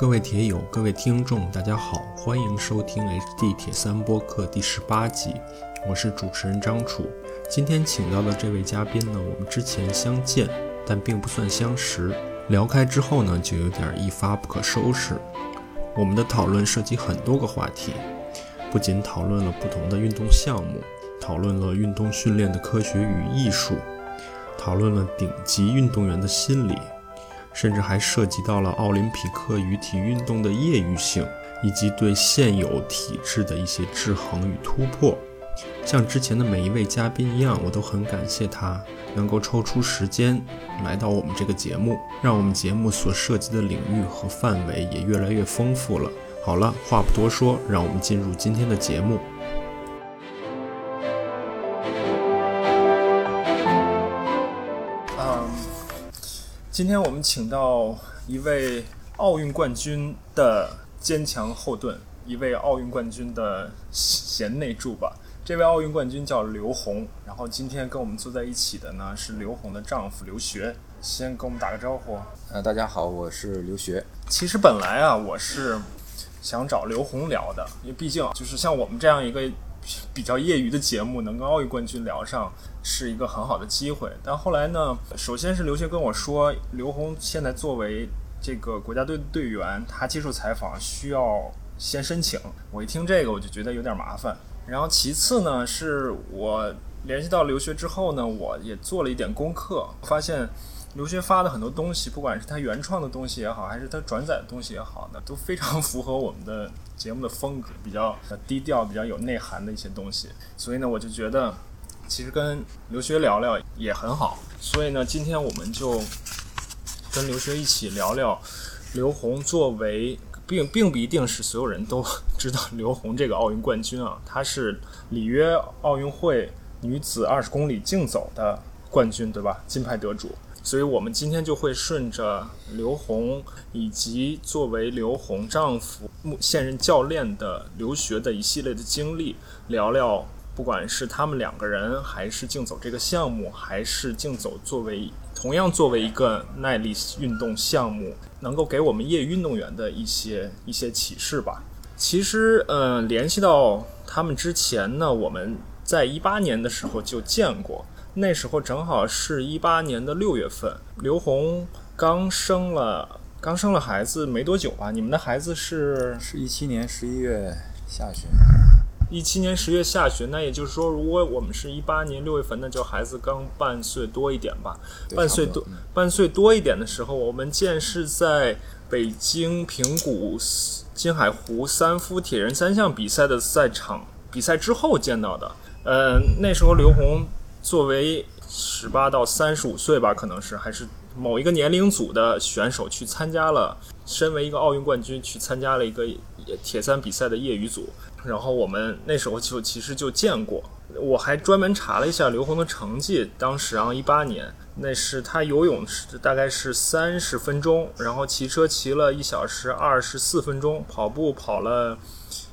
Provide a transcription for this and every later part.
各位铁友，各位听众，大家好，欢迎收听 HD 铁三播客第十八集，我是主持人张楚。今天请到的这位嘉宾呢，我们之前相见，但并不算相识。聊开之后呢，就有点一发不可收拾。我们的讨论涉及很多个话题，不仅讨论了不同的运动项目，讨论了运动训练的科学与艺术，讨论了顶级运动员的心理。甚至还涉及到了奥林匹克与体育运动的业余性，以及对现有体制的一些制衡与突破。像之前的每一位嘉宾一样，我都很感谢他能够抽出时间来到我们这个节目，让我们节目所涉及的领域和范围也越来越丰富了。好了，话不多说，让我们进入今天的节目。今天我们请到一位奥运冠军的坚强后盾，一位奥运冠军的贤内助吧。这位奥运冠军叫刘虹，然后今天跟我们坐在一起的呢是刘虹的丈夫刘学。先跟我们打个招呼。呃，大家好，我是刘学。其实本来啊，我是想找刘虹聊的，因为毕竟就是像我们这样一个。比较业余的节目能跟奥运冠军聊上是一个很好的机会，但后来呢，首先是刘学跟我说，刘虹现在作为这个国家队的队员，他接受采访需要先申请。我一听这个，我就觉得有点麻烦。然后其次呢，是我联系到刘学之后呢，我也做了一点功课，发现。刘学发的很多东西，不管是他原创的东西也好，还是他转载的东西也好呢，都非常符合我们的节目的风格，比较低调、比较有内涵的一些东西。所以呢，我就觉得其实跟刘学聊聊也很好。所以呢，今天我们就跟刘学一起聊聊刘虹作为，并并不一定是所有人都知道刘虹这个奥运冠军啊，她是里约奥运会女子二十公里竞走的冠军，对吧？金牌得主。所以，我们今天就会顺着刘虹以及作为刘虹丈夫、现任教练的刘学的一系列的经历，聊聊，不管是他们两个人，还是竞走这个项目，还是竞走作为同样作为一个耐力运动项目，能够给我们业余运动员的一些一些启示吧。其实，呃，联系到他们之前呢，我们在一八年的时候就见过。那时候正好是一八年的六月份，刘虹刚生了刚生了孩子没多久吧？你们的孩子是是一七年十一月下旬，一七年十月下旬。那也就是说，如果我们是一八年六月份，那就孩子刚半岁多一点吧？半岁多半岁多一点的时候，我们见是在北京平谷金海湖三夫铁人三项比赛的赛场比赛之后见到的。呃，那时候刘虹。作为十八到三十五岁吧，可能是还是某一个年龄组的选手去参加了，身为一个奥运冠军去参加了一个铁三比赛的业余组。然后我们那时候就其实就见过，我还专门查了一下刘虹的成绩，当时啊一八年，那是他游泳是大概是三十分钟，然后骑车骑了一小时二十四分钟，跑步跑了。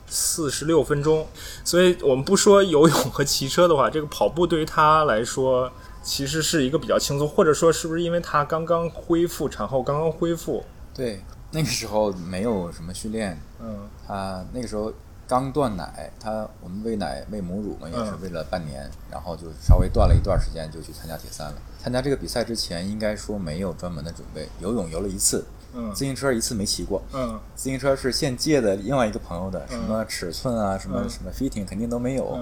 四十六分钟，所以我们不说游泳和骑车的话，这个跑步对于他来说其实是一个比较轻松，或者说是不是因为他刚刚恢复产后刚刚恢复？对，那个时候没有什么训练，嗯，他那个时候刚断奶，他我们喂奶喂母乳嘛，也是喂了半年，然后就稍微断了一段时间，就去参加铁三了。参加这个比赛之前，应该说没有专门的准备，游泳游了一次。自行车一次没骑过，嗯，自行车是现借的另外一个朋友的，什么尺寸啊，什么什么 fitting 肯定都没有，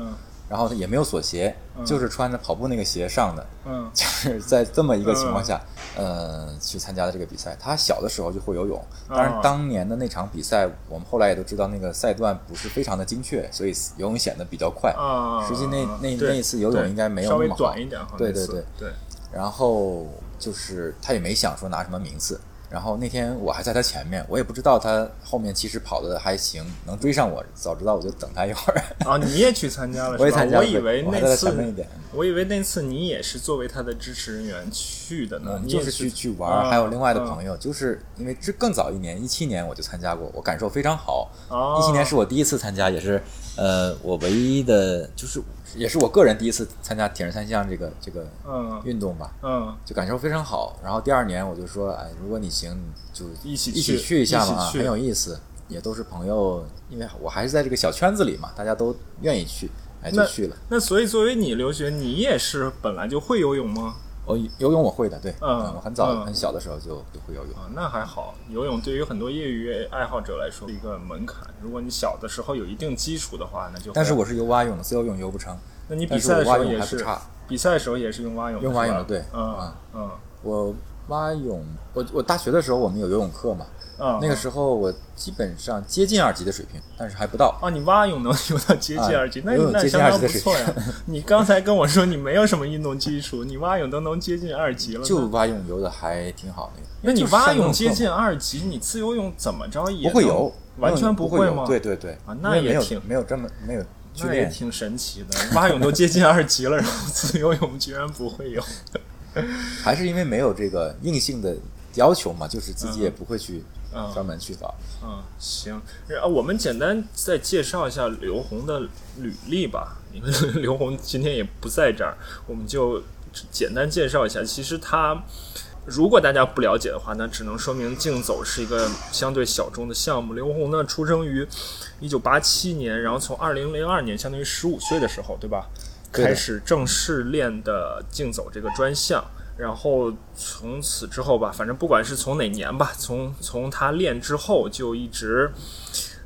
然后他也没有锁鞋，就是穿着跑步那个鞋上的，嗯，就是在这么一个情况下，呃，去参加的这个比赛。他小的时候就会游泳，当然当年的那场比赛，我们后来也都知道那个赛段不是非常的精确，所以游泳显得比较快。啊，实际那那那一次游泳应该没有那么短一点，对对对。对。然后就是他也没想说拿什么名次。然后那天我还在他前面，我也不知道他后面其实跑的还行，能追上我。早知道我就等他一会儿。啊，你也去参加了？我也参加。我以为那次，我以为那次你也是作为他的支持人员去的呢。就是去去玩，还有另外的朋友，就是因为这更早一年，一七年我就参加过，我感受非常好。一七年是我第一次参加，也是呃我唯一的，就是也是我个人第一次参加铁人三项这个这个嗯运动吧，嗯就感受非常好。然后第二年我就说，哎，如果你行，就一起一起去去一下嘛，很有意思，也都是朋友，因为我还是在这个小圈子里嘛，大家都愿意去，哎，就去了。那所以作为你留学，你也是本来就会游泳吗？我游泳我会的，对，嗯我很早、嗯很小的时候就就会游泳。啊，那还好。游泳对于很多业余爱好者来说是一个门槛。如果你小的时候有一定基础的话，那就但是我是游蛙泳的，自由泳游不成。那你比赛的时候也是比赛的时候也是用蛙泳的用，蛙泳的对嗯嗯嗯我蛙泳，我我大学的时候我们有游泳课嘛，嗯，那个时候我基本上接近二级的水平，但是还不到。啊，你蛙泳能游到接近二级，那那相当不错呀。你刚才跟我说你没有什么运动基础，你蛙泳都能接近二级了，就蛙泳游的还挺好那个。那你蛙泳接近二级，你自由泳怎么着也不会游，完全不会吗？对对对，啊那也挺没有这么没有去练。那也挺神奇的。蛙泳都接近二级了，然后自由泳居然不会游。还是因为没有这个硬性的要求嘛，就是自己也不会去嗯专门去找。嗯，行，我们简单再介绍一下刘红的履历吧。因为 刘红今天也不在这儿，我们就简单介绍一下。其实他，如果大家不了解的话，那只能说明竞走是一个相对小众的项目。刘红呢，出生于一九八七年，然后从二零零二年，相当于十五岁的时候，对吧？对开始正式练的竞走这个专项。然后从此之后吧，反正不管是从哪年吧，从从他练之后就一直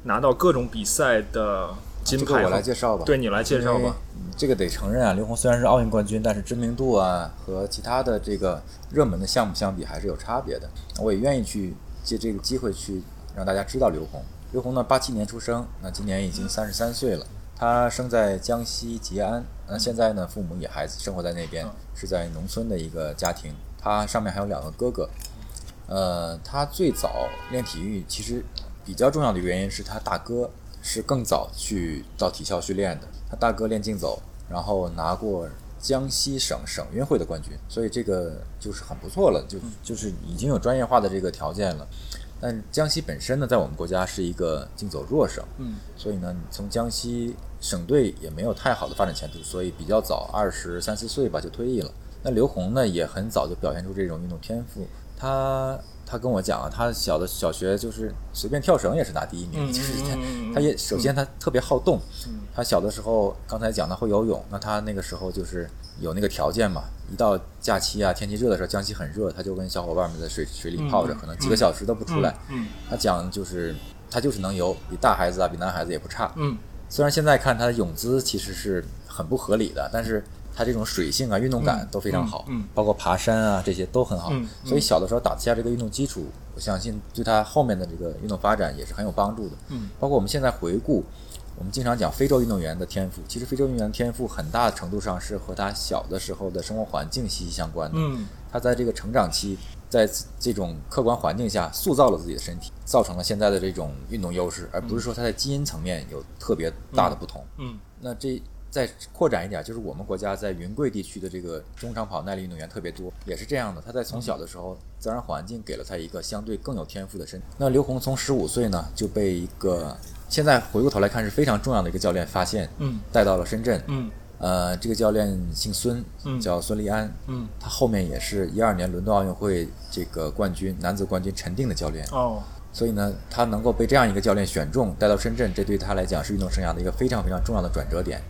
拿到各种比赛的金这个我。来介绍吧。对你来介绍吧。这个得承认啊，刘虹虽然是奥运冠军，但是知名度啊和其他的这个热门的项目相比还是有差别的。我也愿意去借这个机会去让大家知道刘虹。刘虹呢，八七年出生，那今年已经三十三岁了。他生在江西吉安，那现在呢，父母也还生活在那边，是在农村的一个家庭。他上面还有两个哥哥。呃，他最早练体育，其实比较重要的原因是他大哥是更早去到体校去练的。他大哥练竞走，然后拿过江西省省运会的冠军，所以这个就是很不错了，就就是已经有专业化的这个条件了。但江西本身呢，在我们国家是一个竞走弱省，嗯，所以呢，你从江西省队也没有太好的发展前途，所以比较早，二十三四岁吧就退役了。那刘虹呢，也很早就表现出这种运动天赋。他他跟我讲啊，他小的小学就是随便跳绳也是拿第一名，嗯就是他他也首先他特别好动，嗯。他小的时候刚才讲他会游泳，那他那个时候就是有那个条件嘛，一到假期啊天气热的时候，江西很热，他就跟小伙伴们在水水里泡着，嗯可能几个小时都不出来。嗯。他讲就是他就是能游，比大孩子啊比男孩子也不差。嗯。虽然现在看他的泳姿其实是很不合理的，但是他这种水性啊、运动感都非常好，包括爬山啊这些都很好。所以小的时候打下这个运动基础，我相信对他后面的这个运动发展也是很有帮助的。嗯，包括我们现在回顾，我们经常讲非洲运动员的天赋，其实非洲运动员的天赋很大程度上是和他小的时候的生活环境息息相关的。嗯他在这个成长期，在这种客观环境下塑造了自己的身体，造成了现在的这种运动优势，而不是说他在基因层面有特别大的不同。嗯那这再扩展一点，就是我们国家在云贵地区的这个中长跑耐力运动员特别多，也是这样的。他在从小的时候，自然环境给了他一个相对更有天赋的身体。那刘虹从十五岁呢，就被一个现在回过头来看是非常重要的一个教练发现，嗯带到了深圳。嗯呃，这个教练姓孙，嗯叫孙立安。嗯他后面也是一二年伦敦奥运会这个冠军，男子冠军陈定的教练。哦所以呢，他能够被这样一个教练选中，带到深圳，这对他来讲是运动生涯的一个非常非常重要的转折点。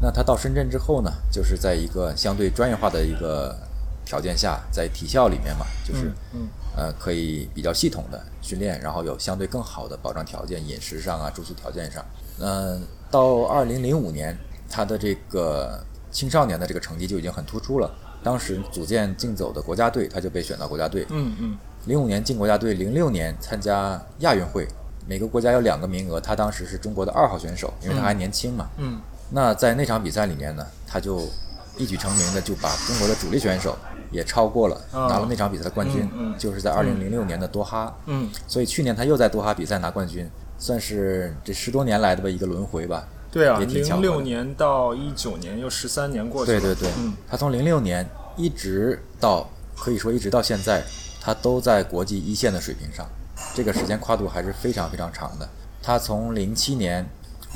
那他到深圳之后呢，就是在一个相对专业化的一个条件下，在体校里面嘛，就是、嗯呃可以比较系统的训练，然后有相对更好的保障条件，饮食上啊、住宿条件上。嗯、到二零零五年，他的这个青少年的这个成绩就已经很突出了。当时组建竞走的国家队，他就被选到国家队。嗯嗯零五年进国家队，零六年参加亚运会，每个国家有两个名额，他当时是中国的二号选手，因为他还年轻嘛。嗯那在那场比赛里面呢，他就一举成名的就把中国的主力选手也超过了，啊拿了那场比赛的冠军，嗯嗯就是在二零零六年的多哈。嗯，所以去年他又在多哈比赛拿冠军，算是这十多年来的吧一个轮回吧。对啊，零六年到一九年又十三年过去了。对对对，嗯他从零六年一直到可以说一直到现在，他都在国际一线的水平上，这个时间跨度还是非常非常长的。他从零七年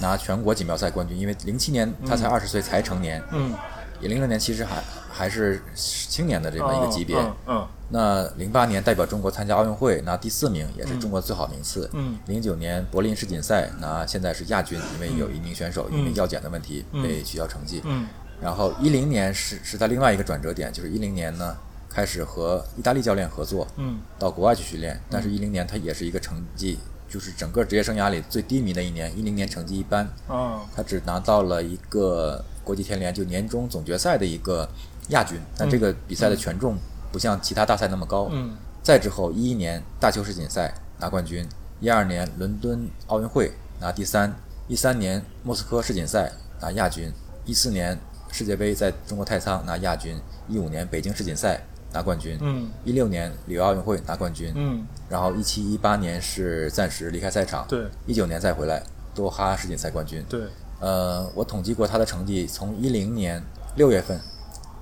拿全国锦标赛冠军，因为零七年他才二十岁才成年，嗯，零六年其实还还是青年的这么一个级别。嗯嗯。那零八年代表中国参加奥运会拿第四名，也是中国最好名次。嗯。零九年柏林世锦赛拿现在是亚军，因为有一名选手因为药检的问题被取消成绩。嗯。然后一零年是是在另外一个转折点，就是一零年呢开始和意大利教练合作，嗯。到国外去训练。但是，一零年他也是一个成绩，就是整个职业生涯里最低迷的一年。一零年成绩一般，嗯他只拿到了一个国际田联就年终总决赛的一个亚军，但这个比赛的权重不像其他大赛那么高。嗯再之后，一一年大邱世锦赛拿冠军，一二年伦敦奥运会拿第三，一三年莫斯科世锦赛拿亚军，一四年世界杯在中国太仓拿亚军，一五年北京世锦赛拿冠军，嗯一六年里约奥运会拿冠军，嗯，然后一七一八年是暂时离开赛场，对一九年再回来多哈世锦赛冠军，对，呃，我统计过他的成绩，从一零年六月份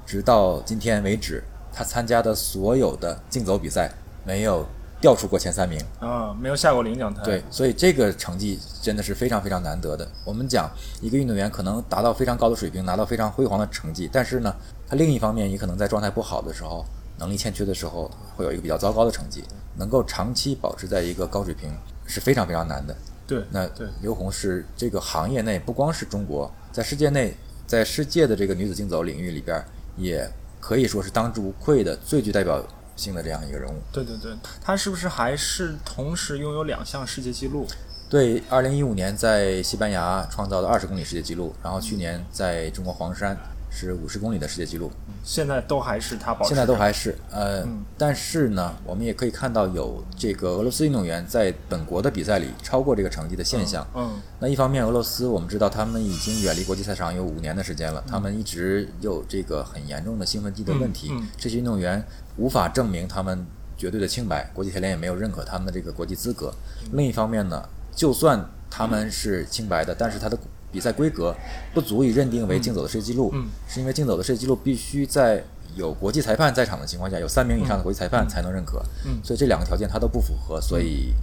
直到今天为止，他参加的所有的竞走比赛没有掉出过前三名。啊，没有下过领奖台。对，所以这个成绩真的是非常非常难得的。我们讲一个运动员可能达到非常高的水平，拿到非常辉煌的成绩，但是呢，他另一方面也可能在状态不好的时候、能力欠缺的时候，会有一个比较糟糕的成绩。能够长期保持在一个高水平是非常非常难的。对那对刘虹是这个行业内不光是中国，在世界内，在世界的这个女子竞走领域里边，也可以说是当之无愧的最具代表性的这样一个人物。对对对，她是不是还是同时拥有两项世界纪录？对，二零一五年在西班牙创造的二十公里世界纪录，然后去年在中国黄山是五十公里的世界纪录，现在都还是他保持。现在都还是呃，嗯但是呢，我们也可以看到有这个俄罗斯运动员在本国的比赛里超过这个成绩的现象。嗯那一方面，俄罗斯我们知道他们已经远离国际赛场有五年的时间了，他们一直有这个很严重的兴奋剂的问题，这些运动员无法证明他们绝对的清白，国际田联也没有认可他们的这个国际资格。另一方面呢，就算他们是清白的，但是他的比赛规格不足以认定为竞走的世界纪录，嗯。是因为竞走的世界纪录必须在有国际裁判在场的情况下，有三名以上的国际裁判才能认可，嗯。所以这两个条件他都不符合，所以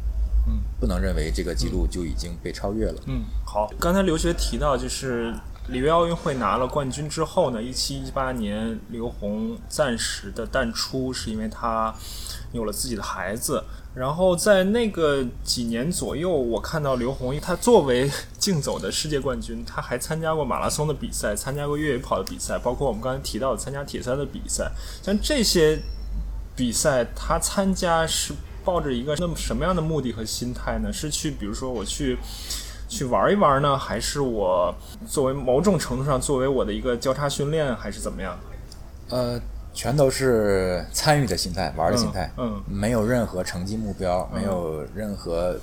嗯。不能认为这个记录就已经被超越了。嗯，好。刚才刘学提到，就是里约奥运会拿了冠军之后呢，一七一八年刘虹暂时的淡出，是因为他有了自己的孩子。然后在那个几年左右，我看到刘虹，他作为竞走的世界冠军，他还参加过马拉松的比赛，参加过越野跑的比赛，包括我们刚才提到的参加铁三的比赛。像这些比赛，他参加是抱着一个那么什么样的目的和心态呢？是去，比如说我去去玩一玩呢，还是我作为某种程度上作为我的一个交叉训练，还是怎么样？呃，全都是参与的心态，玩的心态，嗯没有任何成绩目标，没有任何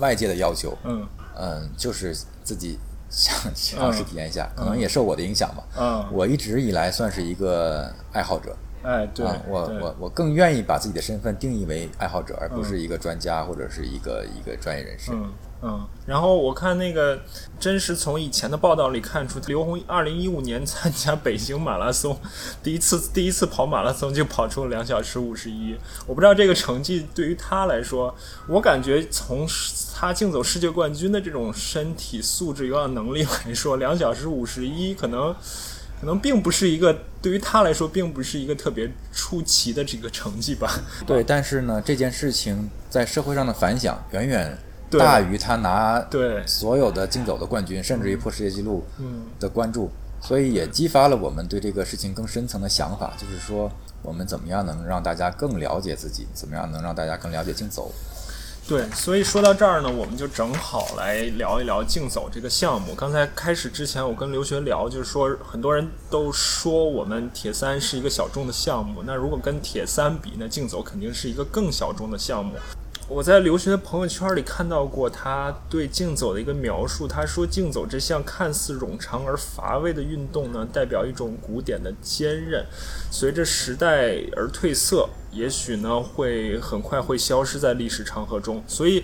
外界的要求，嗯。嗯，就是自己想尝试体验一下，可能也受我的影响吧。嗯，我一直以来算是一个爱好者，哎，对，啊，我对。我我更愿意把自己的身份定义为爱好者，而不是一个专家或者是一个一个专业人士。嗯嗯，然后我看那个，真是从以前的报道里看出，刘虹二零一五年参加北京马拉松，第一次第一次跑马拉松就跑出了两小时五十一。我不知道这个成绩对于他来说，我感觉从他竞走世界冠军的这种身体素质、有氧能力来说，两小时五十一可能可能并不是一个对于他来说，并不是一个特别出奇的这个成绩吧。对，但是呢，这件事情在社会上的反响远远大于他拿对所有的竞走的冠军，甚至于破世界纪录嗯的关注，所以也激发了我们对这个事情更深层的想法，就是说我们怎么样能让大家更了解自己，怎么样能让大家更了解竞走。对，所以说到这儿呢，我们就正好来聊一聊竞走这个项目。刚才开始之前，我跟刘学聊，就是说很多人都说我们铁三是一个小众的项目，那如果跟铁三比，那竞走肯定是一个更小众的项目。我在留学的朋友圈里看到过他对竞走的一个描述，他说竞走这项看似冗长而乏味的运动呢，代表一种古典的坚韧，随着时代而褪色，也许呢会很快会消失在历史长河中。所以，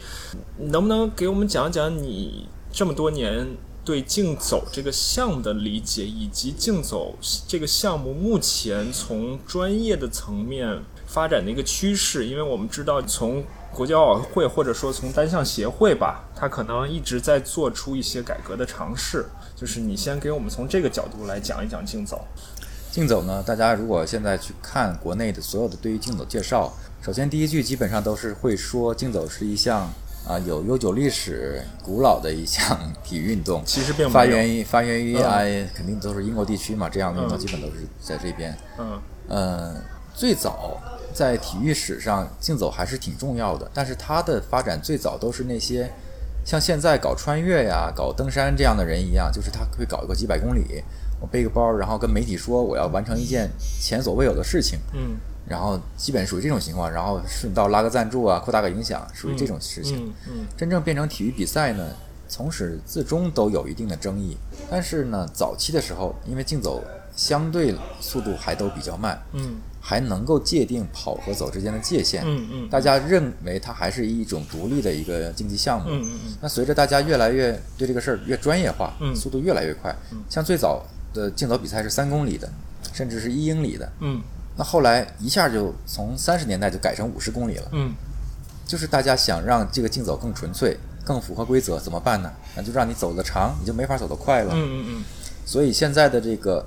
能不能给我们讲讲你这么多年对竞走这个项目的理解，以及竞走这个项目目前从专业的层面发展的一个趋势。因为我们知道，从国际奥委会或者说从单项协会吧，它可能一直在做出一些改革的尝试。就是你先给我们从这个角度来讲一讲竞走。竞走呢，大家如果现在去看国内的所有的对于竞走介绍，首先第一句基本上都是会说竞走是一项啊有悠久历史、古老的一项体育运动。其实并没有发源于发源于肯定都是英国地区嘛，这样的运动基本都是在这边。嗯呃，最早在体育史上，竞走还是挺重要的，但是它的发展最早都是那些像现在搞穿越呀、搞登山这样的人一样，就是他会搞一个几百公里，我背个包，然后跟媒体说我要完成一件前所未有的事情，嗯然后基本属于这种情况，然后顺道拉个赞助啊，扩大个影响，属于这种事情。嗯嗯真正变成体育比赛呢，从始至终都有一定的争议。但是呢，早期的时候，因为竞走相对速度还都比较慢，嗯还能够界定跑和走之间的界限，嗯嗯大家认为它还是一种独立的一个竞技项目。嗯嗯嗯。那随着大家越来越对这个事儿越专业化，嗯。速度越来越快，像最早的竞走比赛是三公里的，甚至是一英里的，嗯。那后来一下就从三十年代就改成五十公里了。嗯。就是大家想让这个竞走更纯粹、更符合规则，怎么办呢？那就让你走得长，你就没法走得快了。嗯嗯嗯。所以现在的这个，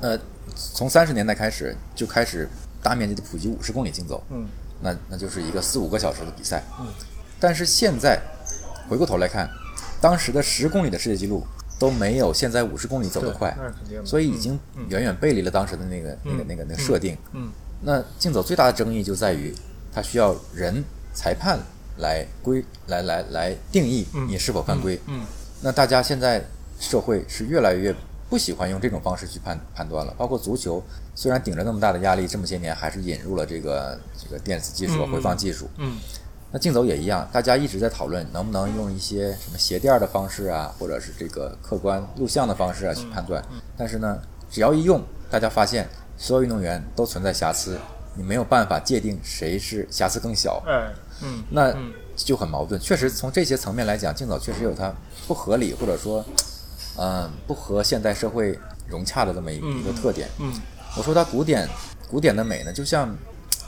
呃，从三十年代开始就开始大面积的普及五十公里竞走，嗯那那就是一个四五个小时的比赛。嗯但是现在回过头来看，当时的十公里的世界纪录都没有现在五十公里走得快所以已经远远背离了当时的那个、那个那个那个设定。嗯那竞走最大的争议就在于，它需要人裁判来规来来来定义你是否犯规。嗯那大家现在社会是越来越不喜欢用这种方式去判判断了，包括足球，虽然顶着那么大的压力，这么些年还是引入了这个这个电子技术、嗯嗯回放技术。嗯那竞走也一样，大家一直在讨论能不能用一些什么鞋垫的方式啊，或者是这个客观录像的方式啊去判断。但是呢，只要一用，大家发现所有运动员都存在瑕疵，你没有办法界定谁是瑕疵更小，哎嗯那嗯就很矛盾。确实，从这些层面来讲，竞走确实有它不合理，或者说，嗯、不和现代社会融洽的这么一个特点。嗯我说它古典古典的美呢，就像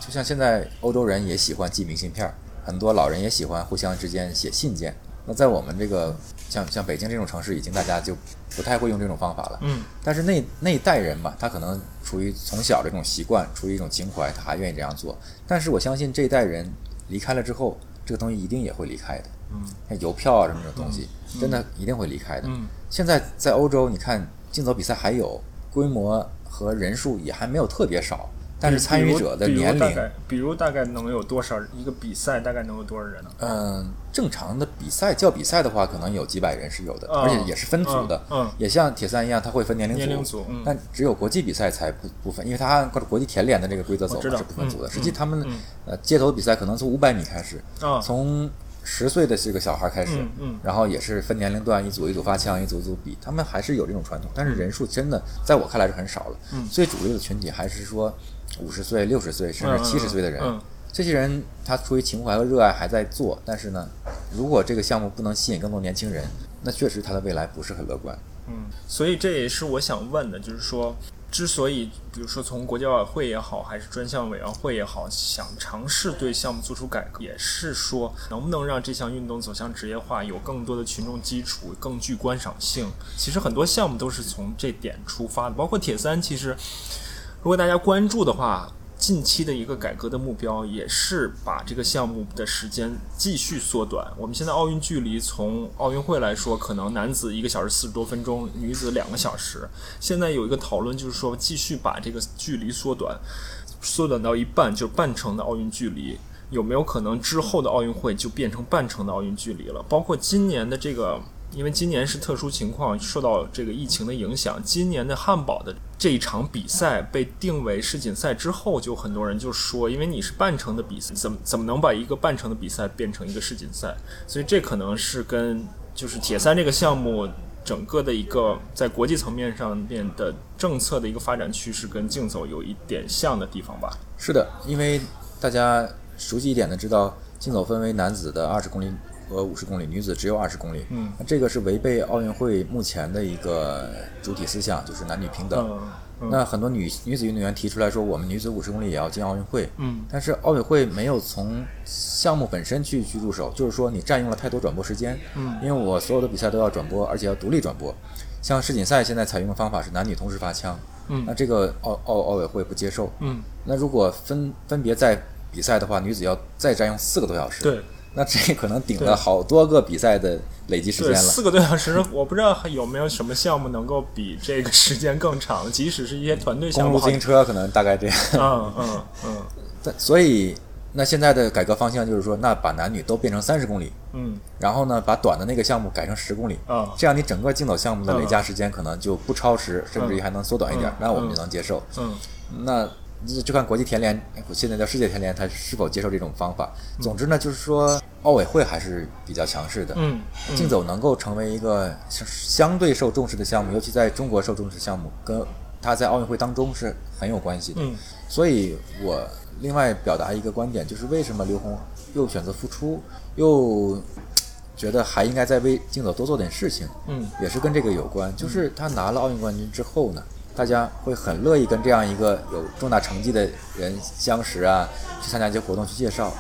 就像现在欧洲人也喜欢寄明信片儿，很多老人也喜欢互相之间写信件。那在我们这个像像北京这种城市，已经大家就不太会用这种方法了。嗯但是那那一代人嘛，他可能出于从小这种习惯，出于一种情怀，他还愿意这样做。但是我相信这一代人离开了之后，这个东西一定也会离开的。嗯像邮票啊什么这种东西，真的一定会离开的。嗯现在在欧洲，你看竞走比赛还有规模和人数也还没有特别少，但是参与者的比如年龄，大概比如大概能有多少一个比赛大概能有多少人呢？嗯，正常的比赛叫比赛的话，可能有几百人是有的，嗯而且也是分组的，嗯嗯。也像铁三一样，它会分年龄组，年龄组嗯。但只有国际比赛才不不分，因为它按国际田联的这个规则走是不分组的。嗯实际他们、嗯呃街头比赛可能从五百米开始，啊从十岁的这个小孩开始，嗯嗯然后也是分年龄段，一组一组发枪，一组一组比，他们还是有这种传统，但是人数真的在我看来是很少了。嗯最主流的群体还是说五十岁、六十岁甚至七十岁的人。嗯这些人他出于情怀和热爱还在做，但是呢，如果这个项目不能吸引更多年轻人，那确实他的未来不是很乐观。嗯，所以这也是我想问的，就是说，之所以比如说从国际奥委会也好，还是专项委员会也好，想尝试对项目做出改革，也是说能不能让这项运动走向职业化，有更多的群众基础，更具观赏性。其实很多项目都是从这点出发的，包括铁三，其实如果大家关注的话。近期的一个改革的目标也是把这个项目的时间继续缩短。我们现在奥运距离从奥运会来说，可能男子一个小时四十多分钟，女子两个小时。现在有一个讨论，就是说继续把这个距离缩短，缩短到一半，就是半程的奥运距离。有没有可能之后的奥运会就变成半程的奥运距离了？包括今年的这个，因为今年是特殊情况，受到这个疫情的影响，今年的汉堡的这一场比赛被定为世锦赛之后，就很多人就说，因为你是半程的比赛，怎么怎么能把一个半程的比赛变成一个世锦赛？所以这可能是跟就是铁三这个项目整个的一个在国际层面上面的政策的一个发展趋势跟竞走有一点像的地方吧？是的，因为大家熟悉一点的知道，竞走分为男子的二十公里和五十公里，女子只有二十公里。嗯，那这个是违背奥运会目前的一个主体思想，就是男女平等。嗯嗯那很多女女子运动员提出来说，我们女子五十公里也要进奥运会。嗯但是奥委会没有从项目本身去去入手，就是说你占用了太多转播时间。嗯因为我所有的比赛都要转播，而且要独立转播。像世锦赛现在采用的方法是男女同时发枪，嗯那这个奥奥奥委会不接受。嗯，那如果分分别在比赛的话，女子要再占用四个多小时。对那这可能顶了好多个比赛的累积时间，了。四个多小时，我不知道还有没有什么项目能够比这个时间更长，即使是一些团队项目，好公路自行车可能大概这样。嗯嗯嗯 但所以，那现在的改革方向就是说，那把男女都变成三十公里，嗯然后呢，把短的那个项目改成十公里。啊这样你整个竞走项目的累加时间可能就不超时，甚至于还能缩短一点，嗯那我们就能接受。嗯那就就看国际田联，现在叫世界田联，它是否接受这种方法。总之呢，就是说奥委会还是比较强势的。嗯竞走能够成为一个相相对受重视的项目，尤其在中国受重视的项目，跟它在奥运会当中是很有关系的。嗯所以我另外表达一个观点，就是为什么刘虹又选择复出，又觉得还应该再为竞走多做点事情，嗯也是跟这个有关。就是他拿了奥运冠军之后呢，大家会很乐意跟这样一个有重大成绩的人相识啊，去参加一些活动去介绍。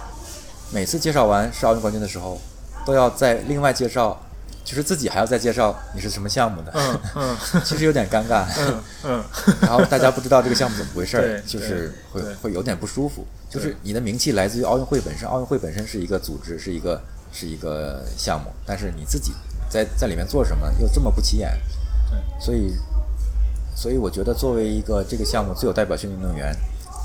每次介绍完是奥运冠军的时候，都要再另外介绍，就是自己还要再介绍你是什么项目的，嗯嗯。其实有点尴尬。嗯嗯。然后大家不知道这个项目怎么回事儿，就是会会有点不舒服。就是你的名气来自于奥运会本身，奥运会本身是一个组织，是一个是一个项目，但是你自己在在里面做什么又这么不起眼，对。所以所以我觉得作为一个这个项目最有代表性的运动员，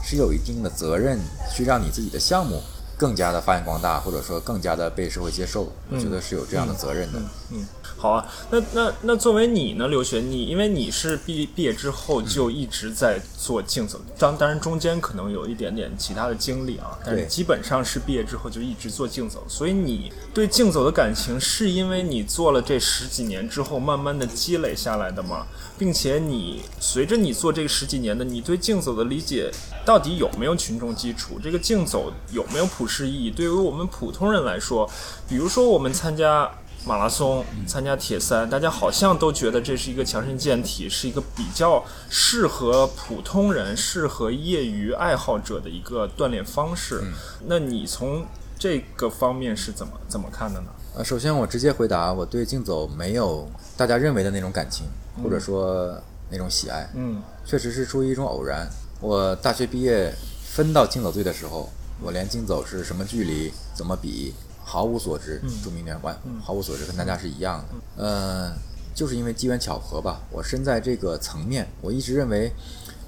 是有一定的责任去让你自己的项目更加的发扬光大，或者说更加的被社会接受。我觉得是有这样的责任的。嗯，好啊。那那那作为你呢，刘璇，你因为你是毕毕业之后就一直在做竞走，当当然中间可能有一点点其他的经历啊，但是基本上是毕业之后就一直做竞走，所以你对竞走的感情是因为你做了这十几年之后慢慢的积累下来的吗？并且你随着你做这十几年的，你对竞走的理解到底有没有群众基础？这个竞走有没有普世意义？对于我们普通人来说，比如说我们参加马拉松、参加铁三，大家好像都觉得这是一个强身健体，是一个比较适合普通人、适合业余爱好者的一个锻炼方式。那你从这个方面是怎么怎么看的呢？呃，首先我直接回答，我对竞走没有大家认为的那种感情，或者说那种喜爱，嗯确实是出于一种偶然。我大学毕业分到竞走队的时候，我连竞走是什么距离、怎么比毫无所知，著名点完毫无所知，跟大家是一样的。呃，就是因为机缘巧合吧，我身在这个层面，我一直认为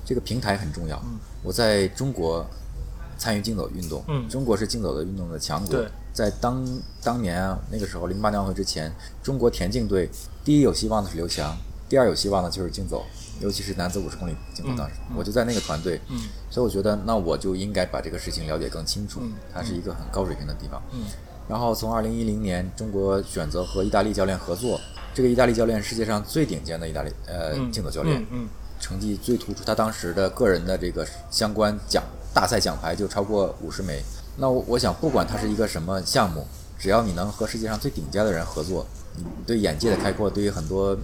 这个平台很重要。我在中国参与竞走运动，嗯。中国是竞走的运动的强国。对。在当当年啊，那个时候零八年奥运会之前，中国田径队第一有希望的是刘翔，第二有希望的就是竞走，尤其是男子五十公里竞走。当时、我就在那个团队，嗯所以我觉得那我就应该把这个事情了解更清楚嗯，它是一个很高水平的地方。嗯然后从二零一零年，中国选择和意大利教练合作，这个意大利教练世界上最顶尖的意大利呃嗯，竞走教练，嗯成绩最突出，他当时的个人的这个相关奖大赛奖牌就超过五十枚。那我我想，不管它是一个什么项目，只要你能和世界上最顶尖的人合作，你对眼界的开阔，对于很多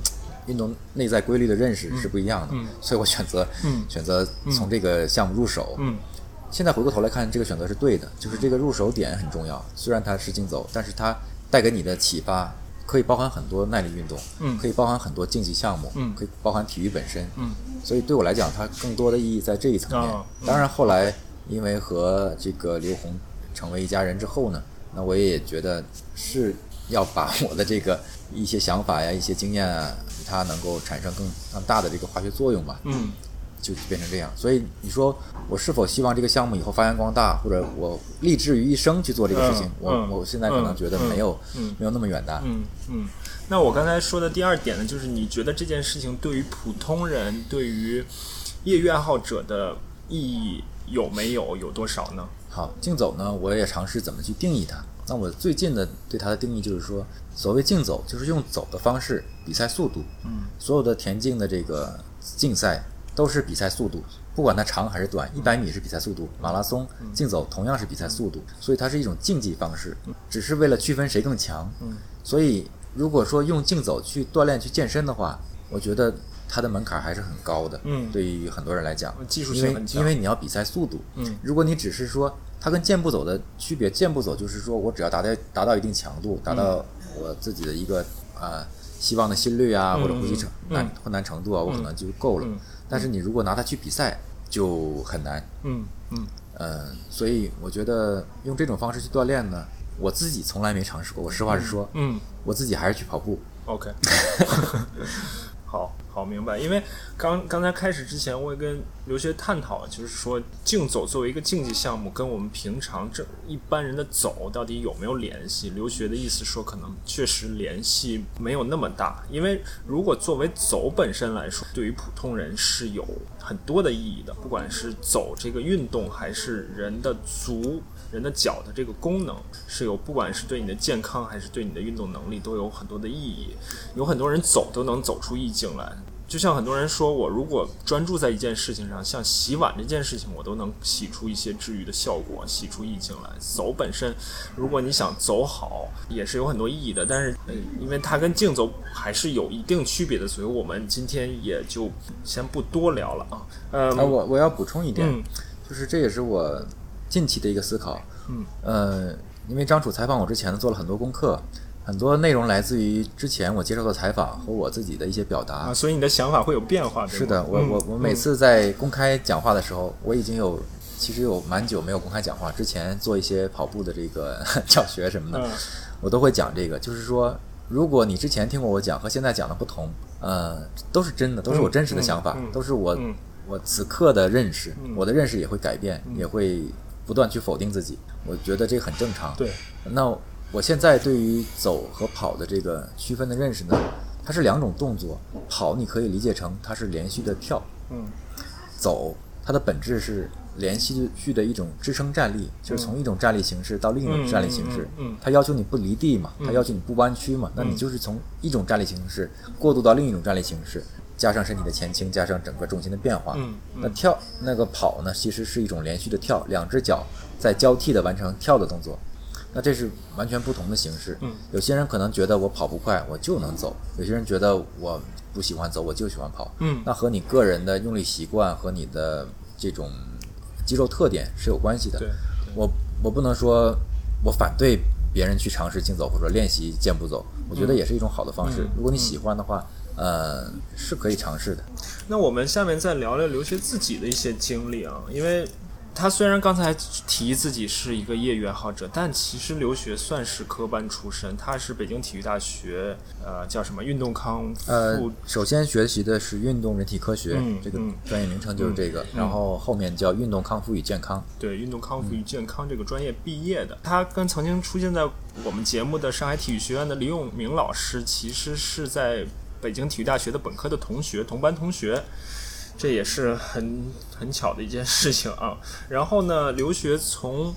运动内在规律的认识是不一样的。嗯所以我选择、嗯选择从这个项目入手。嗯现在回过头来看，这个选择是对的，就是这个入手点很重要。虽然它是竞走，但是它带给你的启发可以包含很多耐力运动，嗯可以包含很多竞技项目，嗯可以包含体育本身。嗯所以对我来讲，它更多的意义在这一层面。哦嗯当然，后来因为和这个刘虹成为一家人之后呢，那我也觉得是要把我的这个一些想法呀、一些经验啊，它能够产生更更大的这个化学作用吧。嗯就变成这样。所以你说我是否希望这个项目以后发扬光大，或者我立志于一生去做这个事情？嗯我嗯我现在可能觉得没有、嗯没有那么远大。嗯嗯。那我刚才说的第二点呢，就是你觉得这件事情对于普通人、对于业余爱好者的意义有没有有多少呢？好，竞走呢，我也尝试怎么去定义它。那我最近的对它的定义就是说，所谓竞走，就是用走的方式比赛速度。嗯所有的田径的这个竞赛都是比赛速度，不不管它长还是短，一百米是比赛速度，马拉松、竞走同样是比赛速度，所以它是一种竞技方式，只是为了区分谁更强。所以如果说用竞走去锻炼、去健身的话，我觉得它的门槛还是很高的。嗯对于很多人来讲，技术因为性很强因为你要比赛速度。嗯如果你只是说它跟健步走的区别，健步走就是说我只要达到达到一定强度，达到我自己的一个啊、希望的心率啊，或者呼吸难困难程度啊，我可能就够了。嗯但是你如果拿它去比赛，就很难。嗯嗯嗯，所以我觉得用这种方式去锻炼呢，我自己从来没尝试过。我实话实说，嗯我自己还是去跑步。，OK，好好明白。因为刚刚才开始之前，我也跟刘学探讨，就是说竞走作为一个竞技项目，跟我们平常这一般人的走到底有没有联系？刘学的意思说，可能确实联系没有那么大。因为如果作为走本身来说，对于普通人是有很多的意义的，不管是走这个运动，还是人的足。人的脚的这个功能是有，不管是对你的健康还是对你的运动能力，都有很多的意义。有很多人走都能走出意境来，就像很多人说，我如果专注在一件事情上，像洗碗这件事情，我都能洗出一些治愈的效果，洗出意境来。走本身，如果你想走好，也是有很多意义的，但是，呃，因为它跟竞走还是有一定区别的，所以我们今天也就先不多聊了啊。呃，啊，我我要补充一点，嗯就是这也是我近期的一个思考。嗯，呃，因为张楚采访我之前呢，做了很多功课，很多内容来自于之前我接受的采访和我自己的一些表达。啊，所以你的想法会有变化，吗是的，我嗯我我每次在公开讲话的时候，我已经有其实有蛮久没有公开讲话。之前做一些跑步的这个 教学什么的，嗯我都会讲这个，就是说，如果你之前听过我讲和现在讲的不同，呃，都是真的，都是我真实的想法，嗯嗯都是我、嗯我此刻的认识，嗯我的认识也会改变，也会不断去否定自己。我觉得这个很正常。对，那我现在对于走和跑的这个区分的认识呢，它是两种动作。跑你可以理解成它是连续的跳，嗯走它的本质是连续续的一种支撑站立，就是从一种站立形式到另一种站立形式嗯嗯嗯嗯。它要求你不离地嘛，它要求你不弯曲嘛，那你就是从一种站立形式过渡到另一种站立形式。加上身体的前倾，加上整个重心的变化，嗯嗯那跳那个跑呢，其实是一种连续的跳，两只脚在交替的完成跳的动作。那这是完全不同的形式。嗯有些人可能觉得我跑不快，我就能走；有些人觉得我不喜欢走，我就喜欢跑。嗯那和你个人的用力习惯和你的这种肌肉特点是有关系的。对，我我不能说我反对别人去尝试竞走或者练习健步走，我觉得也是一种好的方式。嗯如果你喜欢的话，呃，是可以尝试的。那我们下面再聊聊刘学自己的一些经历啊，因为他虽然刚才提自己是一个业余爱好者，但其实刘学算是科班出身，他是北京体育大学呃叫什么运动康呃复，首先学习的是运动人体科学，嗯这个嗯专业名称就是这个，然后后面叫运动康复与健康。对运动康复与健康这个专业毕业的。他跟曾经出现在我们节目的上海体育学院的李永明老师，其实是在北京体育大学的本科的同学，同班同学。这也是很很巧的一件事情啊。然后呢，留学从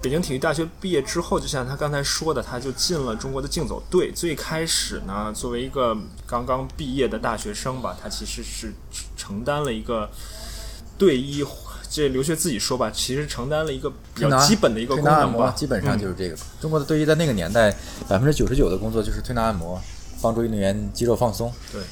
北京体育大学毕业之后，就像他刚才说的，他就进了中国的竞走队。最开始呢，作为一个刚刚毕业的大学生吧，他其实是承担了一个队医，这留学自己说吧，其实承担了一个比较基本的一个推拿按功能吧，摩基本上嗯就是这个。中国的队医在那个年代，百分之九十九的工作就是推拿按摩，帮助运动员肌肉放松。对，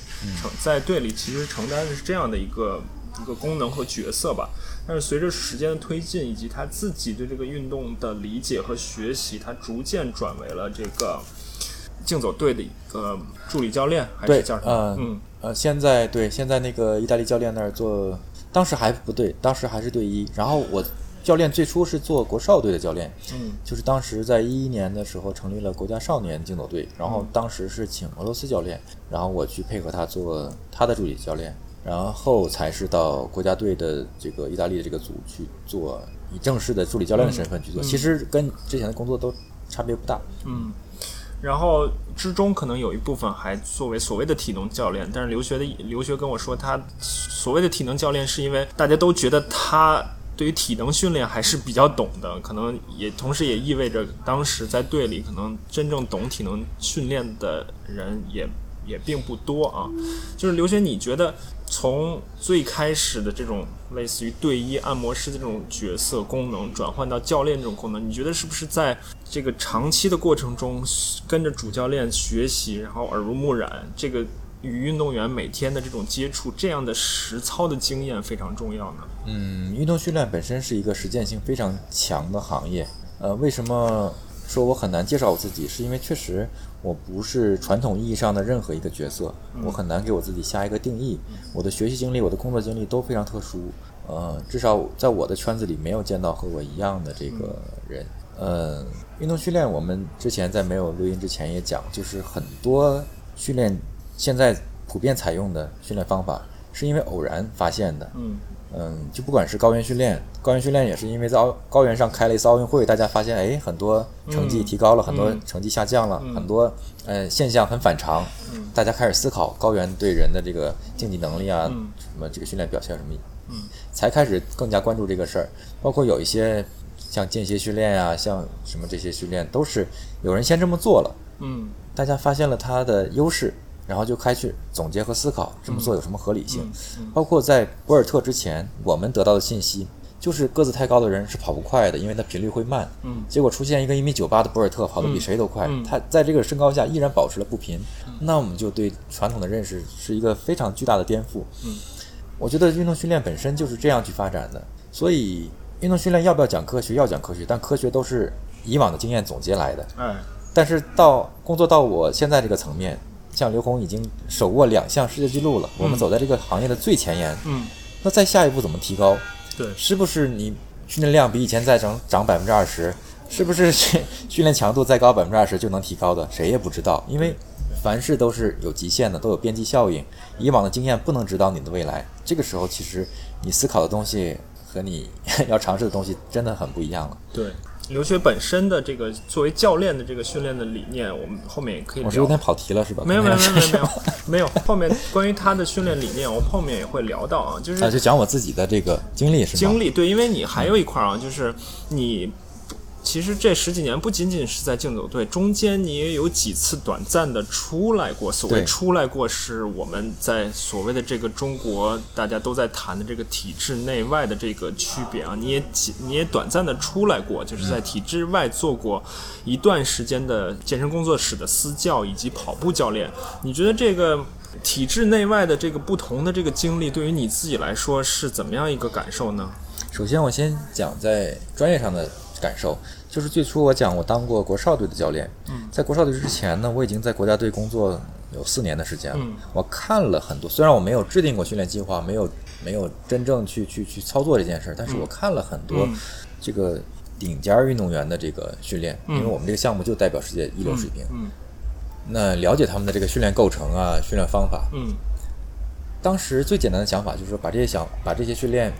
承在队里其实承担的是这样的一个一个功能和角色吧。但是随着时间的推进，以及他自己对这个运动的理解和学习，他逐渐转为了这个竞走队的一个助理教练，还是对叫什么？呃嗯呃，现在对现在那个意大利教练那儿做，当时还不对，当时还是队医。然后我教练最初是做国少队的教练，嗯就是当时在一一年的时候成立了国家少年竞走队，然后当时是请俄罗斯教练，然后我去配合他做他的助理教练，然后才是到国家队的这个意大利的这个组去做以正式的助理教练的身份去做，嗯其实跟之前的工作都差别不大。嗯。然后之中可能有一部分还作为所谓的体能教练，但是留学的留学跟我说，他所谓的体能教练是因为大家都觉得他对于体能训练还是比较懂的，可能也同时也意味着当时在队里可能真正懂体能训练的人也也并不多啊。就是刘学，你觉得从最开始的这种类似于队医按摩师的这种角色功能，转换到教练这种功能，你觉得是不是在这个长期的过程中，跟着主教练学习，然后耳濡目染，这个与运动员每天的这种接触，这样的实操的经验非常重要呢？嗯，运动训练本身是一个实践性非常强的行业。呃，为什么说我很难介绍我自己？是因为确实我不是传统意义上的任何一个角色，我很难给我自己下一个定义。我的学习经历、我的工作经历都非常特殊。呃，至少在我的圈子里没有见到和我一样的这个人。呃，运动训练我们之前在没有录音之前也讲，就是很多训练现在普遍采用的训练方法，是因为偶然发现的。嗯。嗯，就不管是高原训练，高原训练也是因为在高高原上开了一次奥运会，大家发现，哎，很多成绩提高了，很多成绩下降了，很多呃现象很反常，大家开始思考高原对人的这个竞技能力啊，什么这个训练表现什么，嗯，才开始更加关注这个事儿。包括有一些像间歇训练呀，像什么这些训练，都是有人先这么做了，嗯，大家发现了它的优势。然后就开始总结和思考这么做有什么合理性，包括在博尔特之前，我们得到的信息就是个子太高的人是跑不快的，因为他频率会慢。嗯，结果出现一个一米九八的博尔特跑得比谁都快，他在这个身高下依然保持了不平，那我们就对传统的认识是一个非常巨大的颠覆。嗯，我觉得运动训练本身就是这样去发展的，所以运动训练要不要讲科学？要讲科学，但科学都是以往的经验总结来的。哎，但是到工作到我现在这个层面。像刘虹已经手握两项世界纪录了，我们走在这个行业的最前沿。嗯，那再下一步怎么提高？对，是不是你训练量比以前再涨涨百分之二十？是不是训 训练强度再高百分之二十就能提高的？谁也不知道，因为凡事都是有极限的，都有边际效应。以往的经验不能指导你的未来。这个时候，其实你思考的东西和你 要尝试的东西真的很不一样了。对。留学本身的这个作为教练的这个训练的理念，我们后面也可以。我是有点跑题了，是吧？没有没有没有没有没有。后面关于他的训练理念，我们后面也会聊到啊，就是啊，就讲我自己的这个经历是吧？经历对，因为你还有一块啊，就是你。其实这十几年不仅仅是在竞走队，中间你也有几次短暂的出来过。所谓出来过，是我们在所谓的这个中国大家都在谈的这个体制内外的这个区别啊。你也几你也短暂的出来过，就是在体制外做过一段时间的健身工作室的私教以及跑步教练。你觉得这个体制内外的这个不同的这个经历，对于你自己来说是怎么样一个感受呢？首先，我先讲在专业上的。感受就是最初我讲我当过国少队的教练，在国少队之前呢，我已经在国家队工作有四年的时间了。我看了很多，虽然我没有制定过训练计划，没有没有真正去去去操作这件事儿，但是我看了很多这个顶尖运动员的这个训练，因为我们这个项目就代表世界一流水平。那了解他们的这个训练构成啊，训练方法。当时最简单的想法就是说，把这些想把这些训练，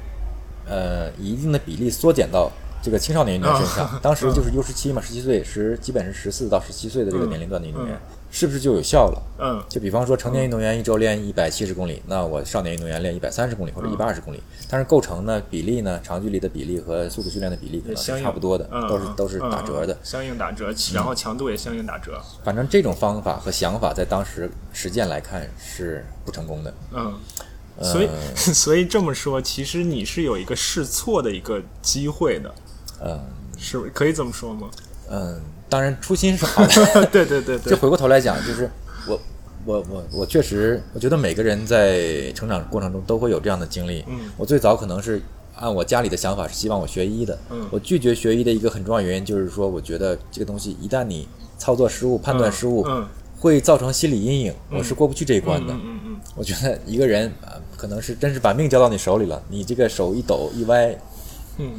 呃，一定的比例缩减到。这个青少年运动员身上，当时就是 U 十七嘛，十七岁十基本是十四到十七岁的这个年龄段的运动员，是不是就有效了？嗯，就比方说成年运动员一周练一百七十公里，那我少年运动员练一百三十公里或者一百二十公里，但是构成呢比例呢，长距离的比例和速度训练的比例可能是差不多的，都是都是打折的，相应打折，然后强度也相应打折。反正这种方法和想法在当时实践来看是不成功的。嗯，所以 所以这么说，其实你是有一个试错的一个机会的。嗯，是可以这么说吗？嗯，当然初心是好的。对对对对。就回过头来讲，就是我我我我确实，我觉得每个人在成长过程中都会有这样的经历。嗯。我最早可能是按我家里的想法是希望我学医的。嗯。我拒绝学医的一个很重要原因就是说，我觉得这个东西一旦你操作失误、判断失误，嗯，会造成心理阴影。我是过不去这一关的。嗯嗯嗯。我觉得一个人啊，可能是真是把命交到你手里了，你这个手一抖一歪。嗯，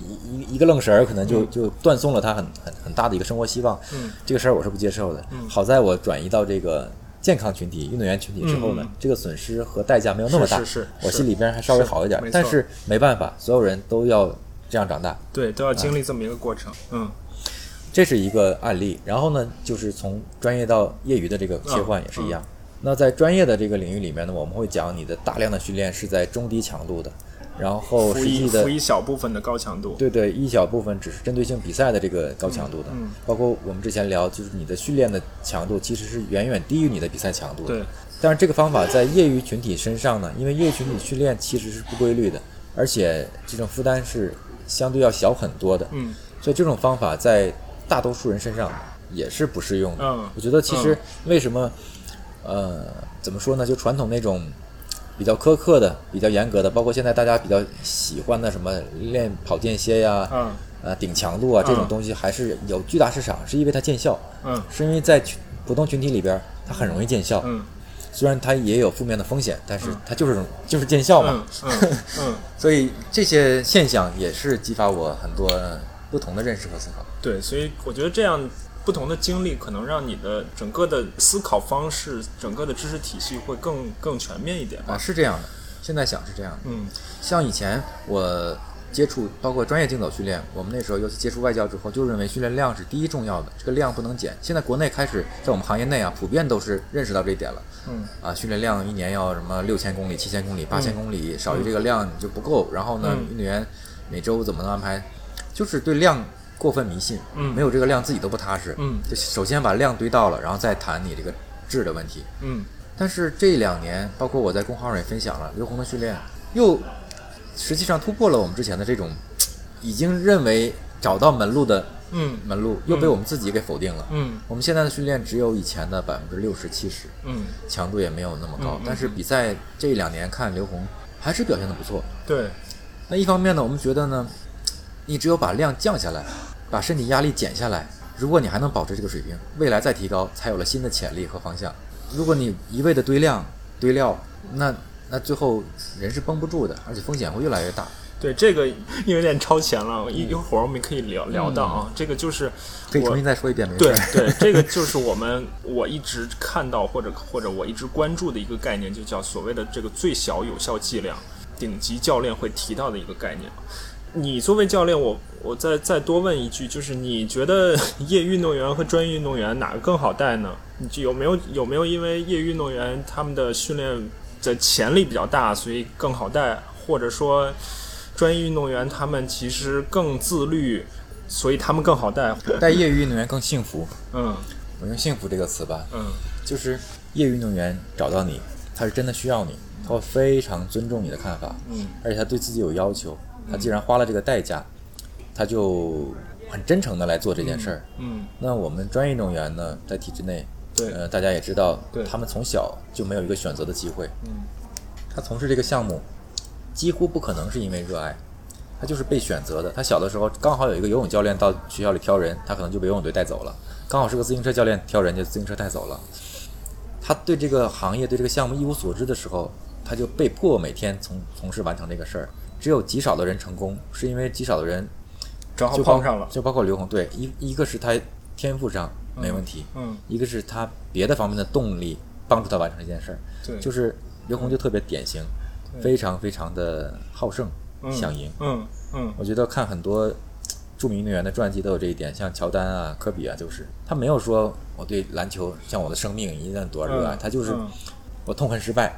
一一个愣神儿，可能就就断送了他很很很大的一个生活希望。嗯，这个事儿我是不接受的。嗯，好在我转移到这个健康群体、运动员群体之后呢，这个损失和代价没有那么大。是是，我心里边还稍微好一点。但是没办法，所有人都要这样长大。对，都要经历这么一个过程。嗯，这是一个案例。然后呢，就是从专业到业余的这个切换也是一样。那在专业的这个领域里面呢，我们会讲你的大量的训练是在中低强度的。然后实际的辅以小部分的高强度。对对，一小部分只是针对性比赛的这个高强度的，嗯嗯包括我们之前聊，就是你的训练的强度其实是远远低于你的比赛强度的。对，但是这个方法在业余群体身上呢，因为业余群体训练其实是不规律的，而且这种负担是相对要小很多的，嗯所以这种方法在大多数人身上也是不适用的。嗯我觉得其实为什么，呃，怎么说呢？就传统那种比较苛刻的、比较严格的，包括现在大家比较喜欢的什么练跑间歇呀、嗯。呃顶强度啊这种嗯东西，还是有巨大市场，是因为它见效，嗯。是因为在群普通群体里边它很容易见效。嗯。虽然它也有负面的风险，但是它就是就是见效嘛。嗯嗯嗯，所以这些现象也是激发我很多不同的认识和思考。对，所以我觉得这样不同的经历，可能让你的整个的思考方式、整个的知识体系会更更全面一点啊，吧。是这样的。现在想是这样的，嗯像以前我接触包括专业竞走训练，我们那时候尤其接触外教之后，就认为训练量是第一重要的，这个量不能减。现在国内开始在我们行业内啊，普遍都是认识到这一点了。嗯啊，训练量一年要什么六千公里、七千公里、八千公里，少于这个量你就不够。然后呢，嗯运动员每周怎么能安排，就是对量过分迷信，嗯。没有这个量自己都不踏实。嗯。就首先把量堆到了，然后再谈你这个质的问题。嗯。但是这两年，包括我在公号上也分享了，刘红的训练又实际上突破了我们之前的这种 已经认为找到门路的嗯。门路，又被我们自己给否定了。嗯。我们现在的训练只有以前的百分之六十七十，嗯，强度也没有那么高。但是比赛这两年看刘红还是表现的不错。对，那一方面呢，我们觉得呢，你只有把量降下来，把身体压力减下来，如果你还能保持这个水平，未来再提高，才有了新的潜力和方向。如果你一味的堆量、堆料，那那最后人是绷不住的，而且风险会越来越大。对这个有点超前了，一一会儿我们可以聊聊到啊，这个就是我可以重新再说一遍，没事对。对，这个就是我们我一直看到或者或者我一直关注的一个概念，就叫所谓的这个最小有效剂量，顶级教练会提到的一个概念。你作为教练，我我再再多问一句，就是你觉得 业余运动员和专业运动员哪个更好带呢？你就有没有有没有因为业余运动员他们的训练的潜力比较大，所以更好带，或者说专业运动员他们其实更自律，所以他们更好带？带业余运动员更幸福，嗯。我用“幸福”这个词吧，嗯。就是业余运动员找到你，他是真的需要你，他会非常尊重你的看法，嗯。而且他对自己有要求，他既然花了这个代价，他就很真诚的来做这件事儿。嗯，那我们专业运动员呢，在体制内，对呃，大家也知道对，他们从小就没有一个选择的机会，嗯他从事这个项目，几乎不可能是因为热爱，他就是被选择的。他小的时候刚好有一个游泳教练到学校里挑人，他可能就被游泳队带走了；刚好是个自行车教练挑人，就自行车带走了。他对这个行业、对这个项目一无所知的时候，他就被迫每天从从事完成这个事儿。只有极少的人成功，是因为极少的人正好就包碰上了。就包括刘红，对一一个是他天赋上没问题，嗯，一个是他别的方面的动力帮助他完成这件事儿。对，就是刘红就特别典型，非常非常的好胜，嗯想赢。嗯嗯我觉得看很多著名运动员的传记都有这一点，像乔丹啊、科比啊，就是他没有说我对篮球像我的生命一样多热爱，嗯他就是嗯我痛恨失败。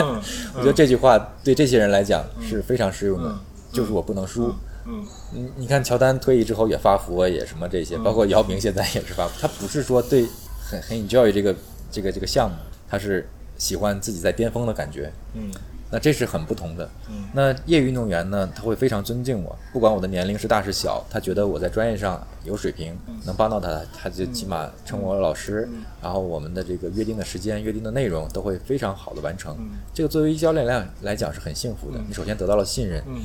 嗯，我觉得这句话对这些人来讲是非常适用的嗯，就是我不能输。嗯你你看乔丹退役之后也发福啊，也什么这些，包括姚明现在也是发福。他不是说对很很 enjoy 这个这个这个项目，他是喜欢自己在巅峰的感觉。嗯那这是很不同的。嗯那业余运动员呢，他会非常尊敬我，不管我的年龄是大是小，他觉得我在专业上有水平，能帮到他，他就起码称我老师。然后我们的这个约定的时间、约定的内容都会非常好的完成。嗯这个作为一教练来来讲是很幸福的。你首先得到了信任，嗯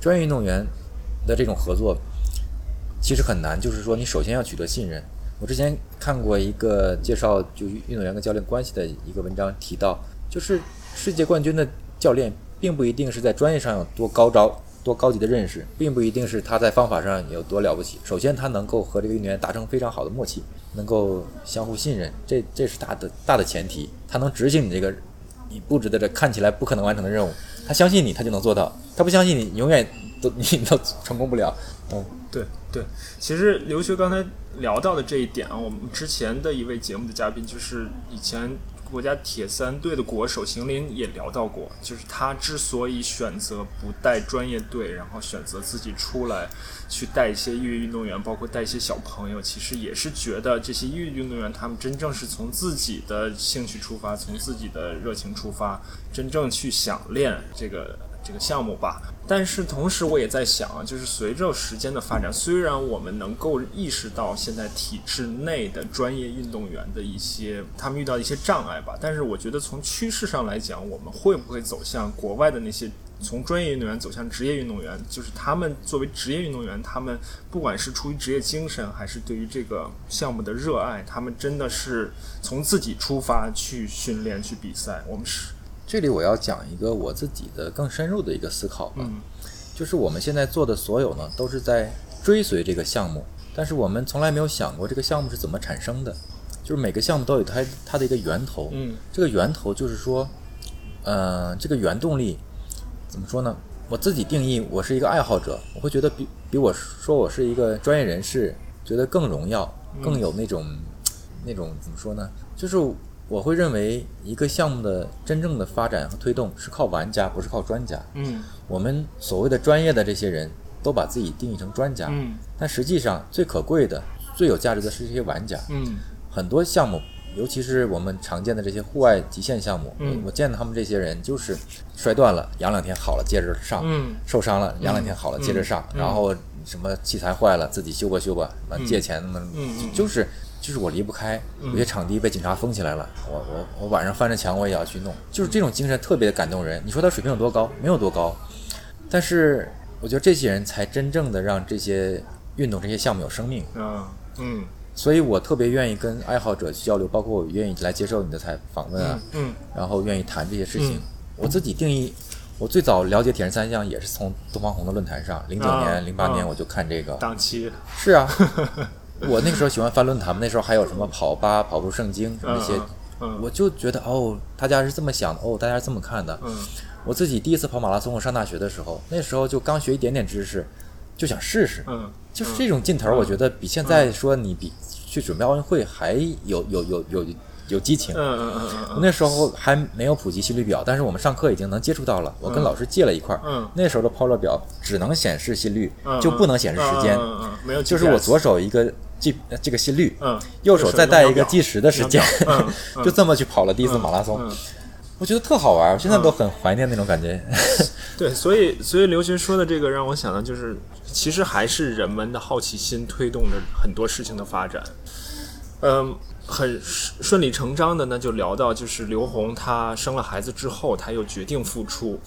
专业运动员的这种合作其实很难，就是说你首先要取得信任。我之前看过一个介绍就运动员跟教练关系的一个文章，提到就是世界冠军的教练并不一定是在专业上有多高招、多高级的认识，并不一定是他在方法上有多了不起。首先，他能够和这个运动员达成非常好的默契，能够相互信任，这这是大的大的前提。他能执行你这个你布置的这看起来不可能完成的任务，他相信你，他就能做到；他不相信你，永远都你都成功不了。嗯，对对，其实刘学刚才聊到的这一点啊，我们之前的一位节目的嘉宾，就是以前国家铁三队的国手邢林也聊到过，就是他之所以选择不带专业队，然后选择自己出来去带一些业余运动员，包括带一些小朋友，其实也是觉得这些业余运动员他们真正是从自己的兴趣出发，从自己的热情出发，真正去想练这个这个项目吧。但是同时，我也在想啊，就是随着时间的发展，虽然我们能够意识到现在体制内的专业运动员的一些他们遇到一些障碍吧，但是我觉得从趋势上来讲，我们会不会走向国外的那些从专业运动员走向职业运动员？就是他们作为职业运动员，他们不管是出于职业精神，还是对于这个项目的热爱，他们真的是从自己出发去训练、去比赛。我们是。这里我要讲一个我自己的更深入的一个思考吧，嗯。就是我们现在做的所有呢，都是在追随这个项目，但是我们从来没有想过这个项目是怎么产生的，就是每个项目都有它它的一个源头，嗯。这个源头就是说，呃，这个原动力怎么说呢？我自己定义，我是一个爱好者，我会觉得比比我说我是一个专业人士，觉得更荣耀，更有那种、那种怎么说呢？就是我会认为一个项目的真正的发展和推动是靠玩家，不是靠专家。嗯。我们所谓的专业的这些人都把自己定义成专家，嗯。但实际上最可贵的、最有价值的是这些玩家。嗯。很多项目，尤其是我们常见的这些户外极限项目，嗯。我我见他们这些人就是摔断了，养两天好了，接着上；嗯。受伤了，养两天好了，接着上。然后什么器材坏了，自己修吧修吧，完借钱那么、嗯嗯。就是就是我离不开。有些场地被警察封起来了，我我我晚上翻着墙我也要去弄，就是这种精神特别的感动人。你说他水平有多高？没有多高，但是我觉得这些人才真正的让这些运动这些项目有生命。嗯嗯所以我特别愿意跟爱好者去交流，包括我愿意来接受你的采访问啊，嗯然后愿意谈这些事情。嗯我自己定义，我最早了解铁人三项也是从东方红的论坛上，零九啊年、零八年啊我就看这个。档期是啊，我那个时候喜欢翻论坛嘛，那时候还有什么跑吧、跑步圣经什么这些，嗯我就觉得哦，大家是这么想的，哦，大家是这么看的。嗯。我自己第一次跑马拉松，我上大学的时候，那时候就刚学一点点知识，就想试试。嗯就是这种劲头，我觉得比现在说你比去准备奥运会还有有有有有激情。嗯嗯嗯嗯那时候还没有普及心率表，但是我们上课已经能接触到了。我跟老师借了一块儿，嗯那时候的 Polo 表只能显示心率，嗯，就不能显示时间，嗯嗯嗯，没有就是我左手一个计呃这个心率，嗯，右手再带一个计时的时间 就这么去跑了第一次马拉松，嗯我觉得特好玩儿，我现在都很怀念那种感觉。对，所以所以刘学说的这个让我想到，就是其实还是人们的好奇心推动着很多事情的发展。嗯，很顺理成章的呢，就聊到就是刘虹她生了孩子之后，她又决定复出。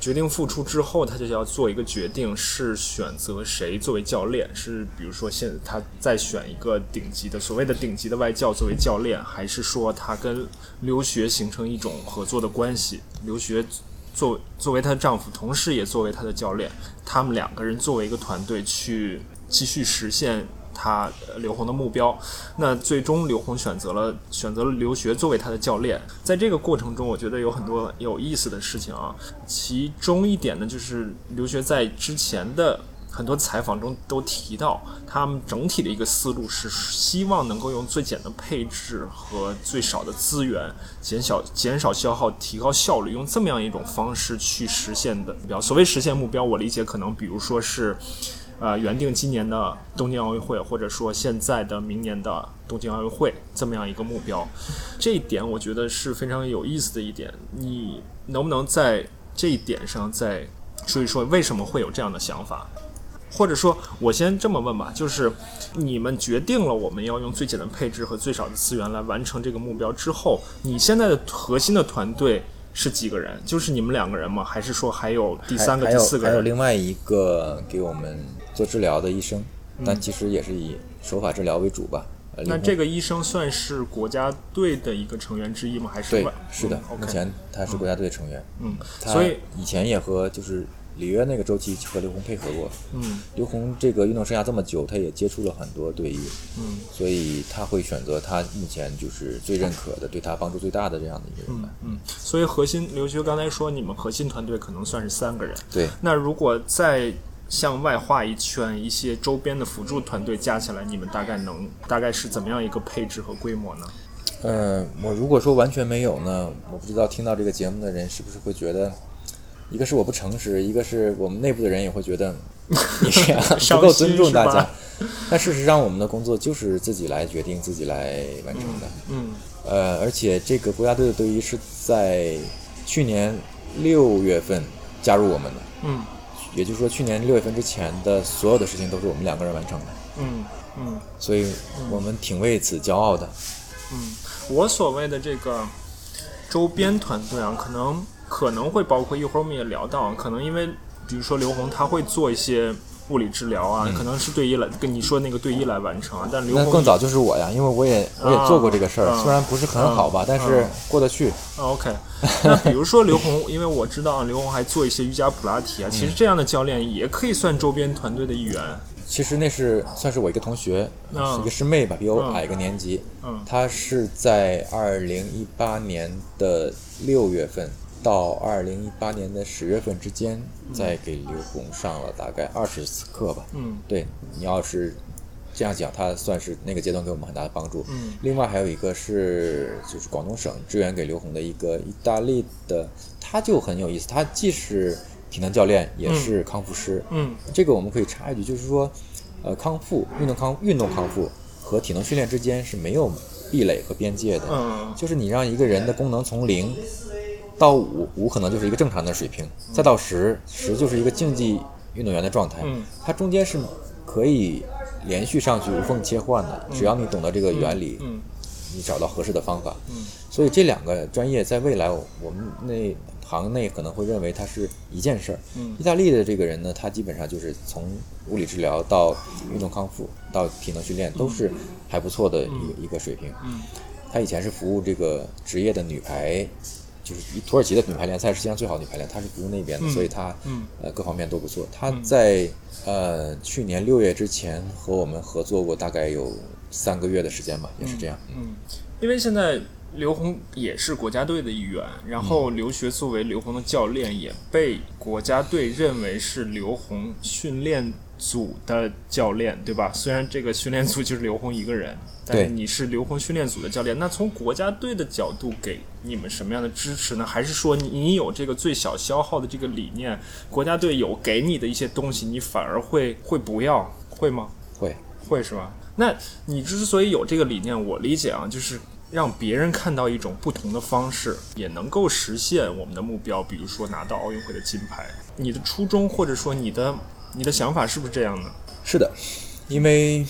决定复出之后，她就要做一个决定，是选择谁作为教练？是比如说现她再选一个顶级的所谓的顶级的外教作为教练，还是说她跟刘学形成一种合作的关系？刘学作作为她的丈夫，同时也作为她的教练，他们两个人作为一个团队去继续实现他刘虹的目标。那最终刘虹选择了选择了留学作为他的教练。在这个过程中，我觉得有很多有意思的事情啊。其中一点呢，就是刘学在之前的很多采访中都提到，他们整体的一个思路是希望能够用最简的配置和最少的资源，减小减少消耗，提高效率，用这么样一种方式去实现的目标。所谓实现目标，我理解可能比如说是。呃，原定今年的东京奥运会，或者说现在的明年的东京奥运会这么样一个目标，这一点我觉得是非常有意思的一点。你能不能在这一点上再说一说，为什么会有这样的想法？或者说，我先这么问吧，就是你们决定了我们要用最简单的配置和最少的资源来完成这个目标之后，你现在的核心的团队是几个人？就是你们两个人吗？还是说还有第三个、还有还有第四个人？另外一个给我们做治疗的医生，嗯但其实也是以手法治疗为主吧。那这个医生算是国家队的一个成员之一吗？还是对是的嗯，目前他是国家队成员，嗯，所以以前也和就是里约那个周期和刘虹配合过。嗯刘虹这个运动生涯这么久，他也接触了很多队医，嗯所以他会选择他目前就是最认可的、对他帮助最大的这样的一个人吧。嗯，所以核心刘学刚才说你们核心团队可能算是三个人，对，那如果再向外画一圈，一些周边的辅助团队加起来，你们大概能大概是怎么样一个配置和规模呢？呃，我如果说完全没有呢，我不知道听到这个节目的人是不是会觉得，一个是我不诚实，一个是我们内部的人也会觉得你这样不够尊重大家。但事实上，我们的工作就是自己来决定、自己来完成的。嗯呃，而且这个国家队的队医是在去年六月份加入我们的，嗯也就是说，去年六月份之前的所有的事情都是我们两个人完成的，嗯嗯。所以我们挺为此骄傲的。嗯，我所谓的这个周边团队啊，可能可能会包括一会儿我们也聊到，可能因为比如说刘红他会做一些物理治疗啊，可能是对医来跟你说那个对医来完成啊，但刘红那更早就是我呀，因为我也我也做过这个事儿，啊虽然不是很好吧，但是过得去。啊 OK，那比如说刘红，因为我知道啊刘红还做一些瑜伽普拉提啊，其实这样的教练也可以算周边团队的一员。其实那是算是我一个同学，一个师妹吧，比我嗯矮一个年级。嗯她是在二零一八年的六月份到二零一八年的十月份之间，再给刘红上了大概二十次课吧。嗯对你要是这样讲，他算是那个阶段给我们很大的帮助。嗯另外还有一个是就是广东省支援给刘红的一个意大利的，他就很有意思，他既是体能教练，也是康复师。嗯这个我们可以插一句，就是说，呃，康复、运动康、运动康复和体能训练之间是没有壁垒和边界的。嗯就是你让一个人的功能从零到五，五可能就是一个正常的水平，再到十，十就是一个竞技运动员的状态。嗯它中间是可以连续上去无缝切换的，只要你懂得这个原理，嗯你找到合适的方法。嗯所以这两个专业在未来我我们那行内可能会认为它是一件事儿。嗯意大利的这个人呢，他基本上就是从物理治疗到运动康复到体能训练都是还不错的一个、一个水平。嗯他以前是服务这个职业的女排，就是土耳其的女排联赛是世界上最好的女排联赛，他是不用那边的，嗯所以她嗯呃各方面都不错。她在呃去年六月之前和我们合作过大概有三个月的时间吧，也是这样。嗯，因为现在刘虹也是国家队的一员，然后刘学作为刘虹的教练，也被国家队认为是刘虹训练组的教练，对吧？虽然这个训练组就是刘虹一个人，但是对你是刘红训练组的教练。那从国家队的角度给你们什么样的支持呢？还是说你你有这个最小消耗的这个理念，国家队有给你的一些东西，你反而会会不要，会吗？会，会是吧？那你之所以有这个理念，我理解啊，就是让别人看到一种不同的方式，也能够实现我们的目标，比如说拿到奥运会的金牌。你的初衷或者说你的你的想法是不是这样呢？是的，因为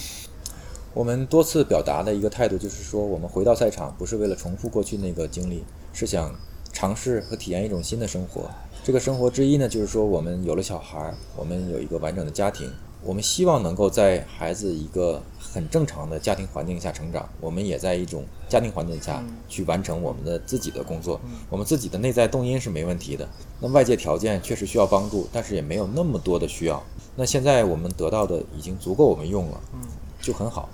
我们多次表达的一个态度就是说，我们回到赛场不是为了重复过去那个经历，是想尝试和体验一种新的生活。这个生活之一呢，就是说我们有了小孩儿，我们有一个完整的家庭，我们希望能够在孩子一个很正常的家庭环境下成长，我们也在一种家庭环境下去完成我们的自己的工作。我们自己的内在动因是没问题的，那外界条件确实需要帮助，但是也没有那么多的需要。那现在我们得到的已经足够我们用了，就很好。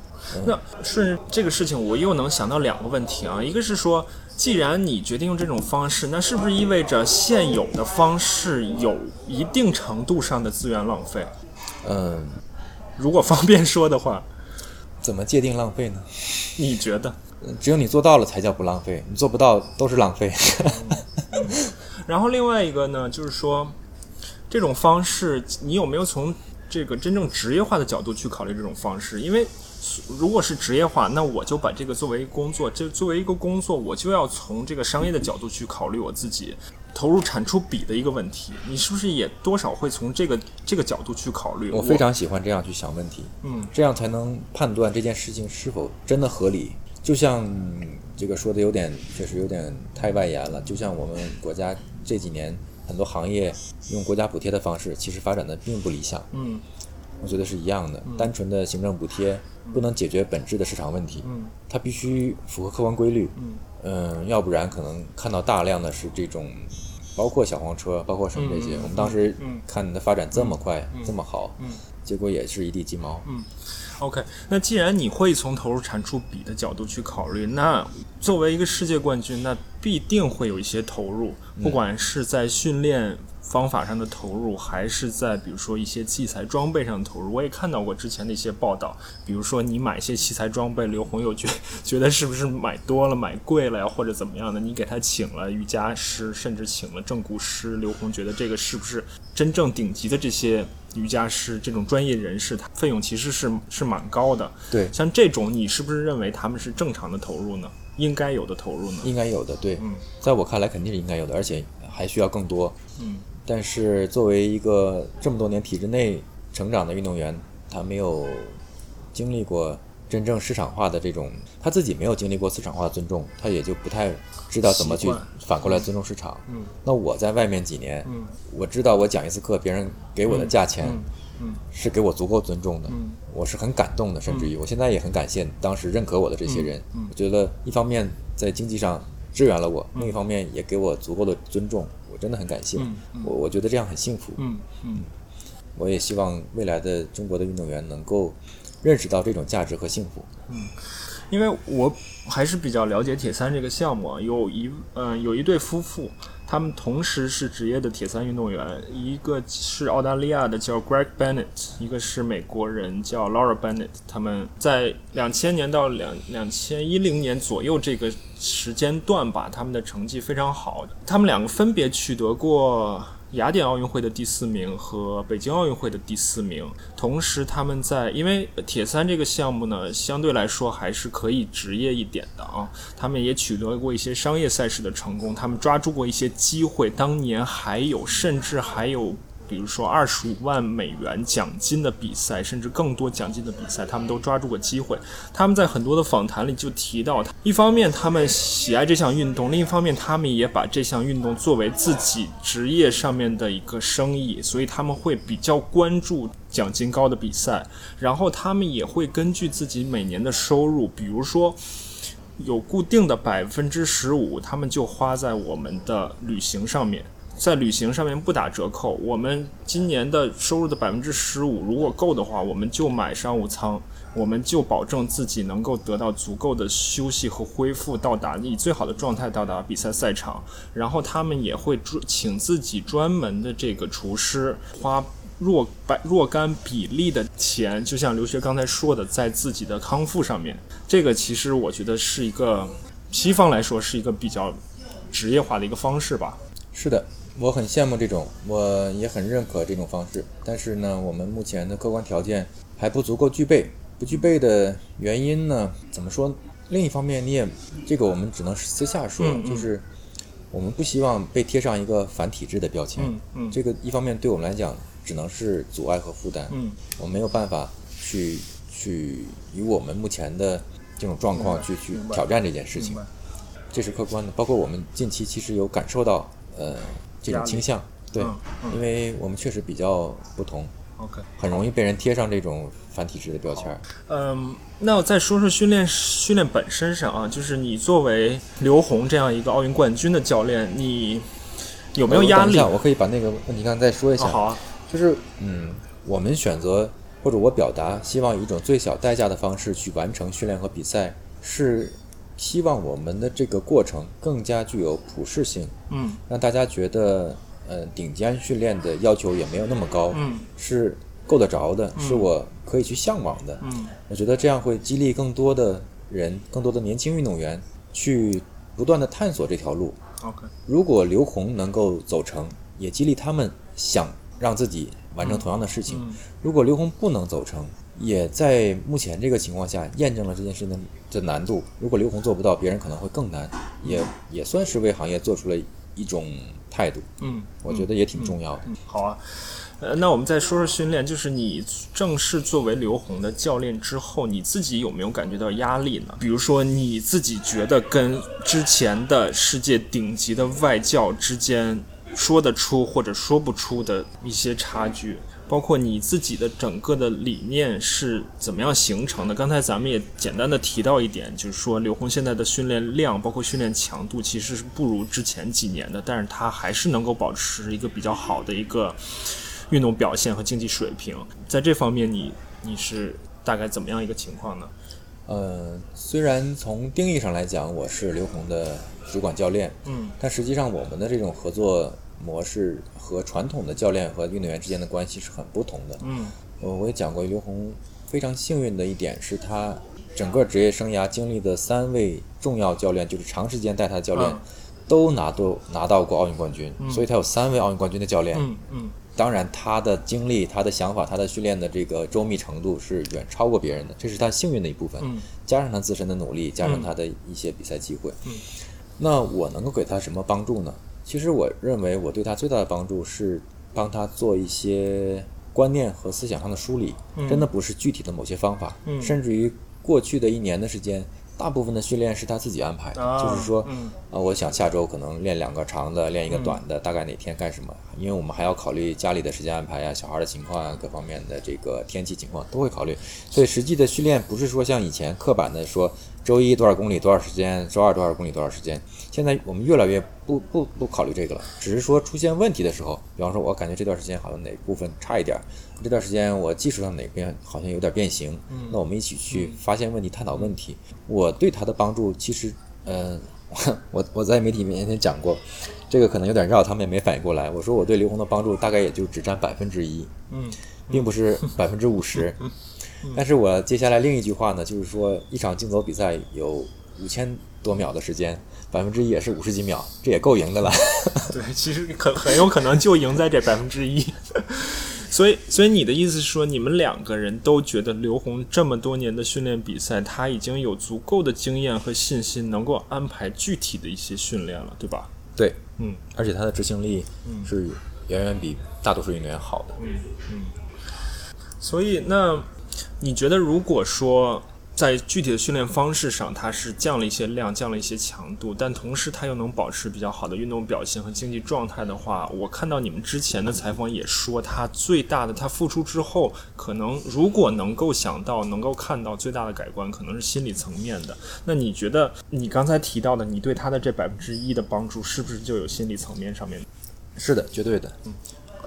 那顺着这个事情，我又能想到两个问题啊，一个是说，既然你决定用这种方式，那是不是意味着现有的方式有一定程度上的资源浪费？嗯，如果方便说的话，怎么界定浪费呢？你觉得？嗯只有你做到了才叫不浪费，你做不到都是浪费。然后另外一个呢，就是说，这种方式你有没有从这个真正职业化的角度去考虑这种方式？因为如果是职业化，那我就把这个作为工作，这作为一个工作，我就要从这个商业的角度去考虑我自己投入产出比的一个问题。你是不是也多少会从这个这个角度去考虑？我非常喜欢这样去想问题，嗯这样才能判断这件事情是否真的合理。就像这个说的有点，确实有点太外延了。就像我们国家这几年很多行业用国家补贴的方式，其实发展的并不理想。嗯我觉得是一样的，单纯的行政补贴不能解决本质的市场问题，嗯。它必须符合客观规律，嗯。嗯，要不然可能看到大量的是这种，包括小黄车，包括什么这些，嗯我们当时嗯。看它发展这么快，这么好，嗯。结果也是一地鸡毛，嗯。OK，那既然你会从投入产出比的角度去考虑，那作为一个世界冠军，那必定会有一些投入，不管是在训练方法上的投入，还是在比如说一些器材装备上的投入。我也看到过之前的一些报道，比如说你买一些器材装备，刘洪又觉 觉得是不是买多了、买贵了呀，或者怎么样的？你给他请了瑜伽师，甚至请了正骨师，刘洪觉得这个是不是真正顶级的这些瑜伽师这种专业人士，他费用其实是是蛮高的。对，像这种，你是不是认为他们是正常的投入呢？应该有的投入呢？应该有的，对，嗯在我看来肯定是应该有的，而且还需要更多。嗯但是作为一个这么多年体制内成长的运动员，他没有经历过真正市场化的这种，他自己没有经历过市场化的尊重，他也就不太知道怎么去反过来尊重市场。嗯。那我在外面几年，嗯我知道我讲一次课，别人给我的价钱嗯。嗯。是给我足够尊重的，嗯。我是很感动的，甚至于我现在也很感谢当时认可我的这些人。嗯。嗯。我觉得一方面在经济上支援了我，另一方面也给我足够的尊重，我真的很感谢。我我觉得这样很幸福。嗯嗯我也希望未来的中国的运动员能够认识到这种价值和幸福。嗯因为我还是比较了解铁三这个项目啊，有一嗯、有一对夫妇，他们同时是职业的铁三运动员，一个是澳大利亚的叫 Greg Bennett，一个是美国人叫 Laura Bennett。他们在两千年到两两千一零年左右这个时间段吧，他们的成绩非常好。他们两个分别取得过雅典奥运会的第四名和北京奥运会的第四名，同时他们在因为铁三这个项目呢，相对来说还是可以职业一点的啊，他们也取得过一些商业赛事的成功，他们抓住过一些机会，当年还有甚至还有。比如说二十五万美元奖金的比赛，甚至更多奖金的比赛，他们都抓住过机会。他们在很多的访谈里就提到，一方面他们喜爱这项运动，另一方面他们也把这项运动作为自己职业上面的一个生意，所以他们会比较关注奖金高的比赛，然后他们也会根据自己每年的收入，比如说。有固定的百分之十五，他们就花在我们的旅行上面，在旅行上面不打折扣。我们今年的收入的百分之十五，如果够的话，我们就买商务舱，我们就保证自己能够得到足够的休息和恢复，到达以最好的状态到达比赛赛场。然后他们也会专请自己专门的这个厨师花。若百若干比例的钱，就像刘学刚才说的，在自己的康复上面，这个其实我觉得是一个西方来说是一个比较职业化的一个方式吧。是的，我很羡慕这种，我也很认可这种方式。但是呢，我们目前的客观条件还不足够具备。不具备的原因呢，怎么说？另一方面，你也这个我们只能私下说，嗯嗯就是我们不希望被贴上一个反体制的标签。嗯嗯这个一方面对我们来讲只能是阻碍和负担。嗯我没有办法去去以我们目前的这种状况去去挑战这件事情，这是客观的。包括我们近期其实有感受到呃这种倾向，对，因为我们确实比较不同，，OK。很容易被人贴上这种反体制的标签儿。嗯，那我再说说训练训练本身上啊，就是你作为刘虹这样一个奥运冠军的教练，你有没有压力？呃等一下我可以把那个问题刚才再说一下。哦好啊，就是嗯，我们选择或者我表达希望以一种最小代价的方式去完成训练和比赛，是希望我们的这个过程更加具有普适性，嗯让大家觉得呃顶尖训练的要求也没有那么高，嗯是够得着的，是我可以去向往的。嗯我觉得这样会激励更多的人，更多的年轻运动员去不断的探索这条路。，OK，如果刘虹能够走成，也激励他们想让自己完成同样的事情。嗯如果刘虹不能走成，也在目前这个情况下验证了这件事的的难度。如果刘虹做不到，别人可能会更难，也也算是为行业做出了一种态度。嗯，我觉得也挺重要的。嗯，好啊。呃，那我们再说说训练，就是你正式作为刘虹的教练之后，你自己有没有感觉到压力呢？比如说你自己觉得跟之前的世界顶级的外教之间说得出或者说不出的一些差距，包括你自己的整个的理念是怎么样形成的？刚才咱们也简单的提到一点，就是说刘虹现在的训练量，包括训练强度，其实是不如之前几年的，但是他还是能够保持一个比较好的一个运动表现和竞技水平。在这方面你，你是大概怎么样一个情况呢？呃，虽然从定义上来讲，我是刘虹的主管教练，嗯但实际上我们的这种合作模式和传统的教练和运动员之间的关系是很不同的。嗯我我也讲过，刘虹非常幸运的一点是他整个职业生涯经历的三位重要教练，就是长时间带他的教练，嗯都拿到拿到过奥运冠军，所以他有三位奥运冠军的教练。嗯嗯当然，他的经历、他的想法、他的训练的这个周密程度是远超过别人的，这是他幸运的一部分。嗯加上他自身的努力，加上他的一些比赛机会。嗯那我能够给他什么帮助呢？其实我认为我对他最大的帮助是帮他做一些观念和思想上的梳理，嗯真的不是具体的某些方法，嗯甚至于过去的一年的时间，大部分的训练是他自己安排的，啊就是说，嗯啊，我想下周可能练两个长的，练一个短的，大概哪天干什么？因为我们还要考虑家里的时间安排呀、小孩的情况啊，各方面的这个天气情况都会考虑。所以实际的训练不是说像以前刻板的说周一多少公里多少时间，周二多少公里多少时间。现在我们越来越不不不考虑这个了，只是说出现问题的时候，比方说我感觉这段时间好像哪部分差一点儿，这段时间我技术上哪边好像有点变形，那我们一起去发现问题、探讨问题。我对他的帮助其实，呃，我我在媒体面前讲过，这个可能有点绕，他们也没反应过来。我说我对刘虹的帮助大概也就只占百分之一，嗯并不是百分之五十。但是我接下来另一句话呢，就是说一场竞走比赛有五千多秒的时间，百分之一也是五十几秒，这也够赢的了。对，其实可很有可能就赢在这百分之一。所以，所以你的意思是说，你们两个人都觉得刘虹这么多年的训练比赛，他已经有足够的经验和信心，能够安排具体的一些训练了，对吧？对，嗯而且他的执行力是远远比大多数运动员好的。嗯嗯所以，那你觉得，如果说在具体的训练方式上，它是降了一些量，降了一些强度，但同时它又能保持比较好的运动表现和竞技状态的话，我看到你们之前的采访也说，他最大的他复出之后，可能如果能够想到、能够看到最大的改观，可能是心理层面的。那你觉得，你刚才提到的，你对他的这百分之一的帮助，是不是就有心理层面上面？是的，绝对的。嗯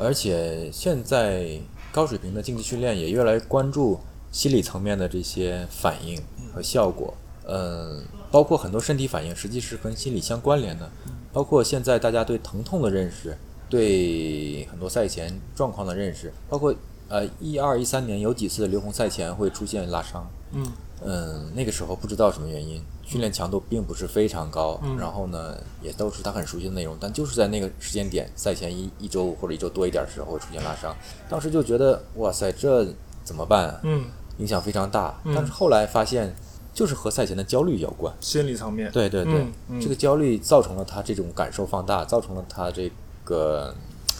而且现在高水平的竞技训练也越来越关注心理层面的这些反应和效果。嗯，包括很多身体反应实际是跟心理相关联的。包括现在大家对疼痛的认识，对很多赛前状况的认识，包括呃一二一三年有几次刘虹赛前会出现拉伤。嗯嗯，那个时候不知道什么原因，训练强度并不是非常高，嗯然后呢，也都是他很熟悉的内容，但就是在那个时间点，赛前一一周或者一周多一点的时候会出现拉伤，当时就觉得哇塞，这怎么办啊？嗯，影响非常大。嗯但是后来发现，就是和赛前的焦虑有关。心理层面。对对对，这个焦虑造成了他这种感受放大，造成了他这个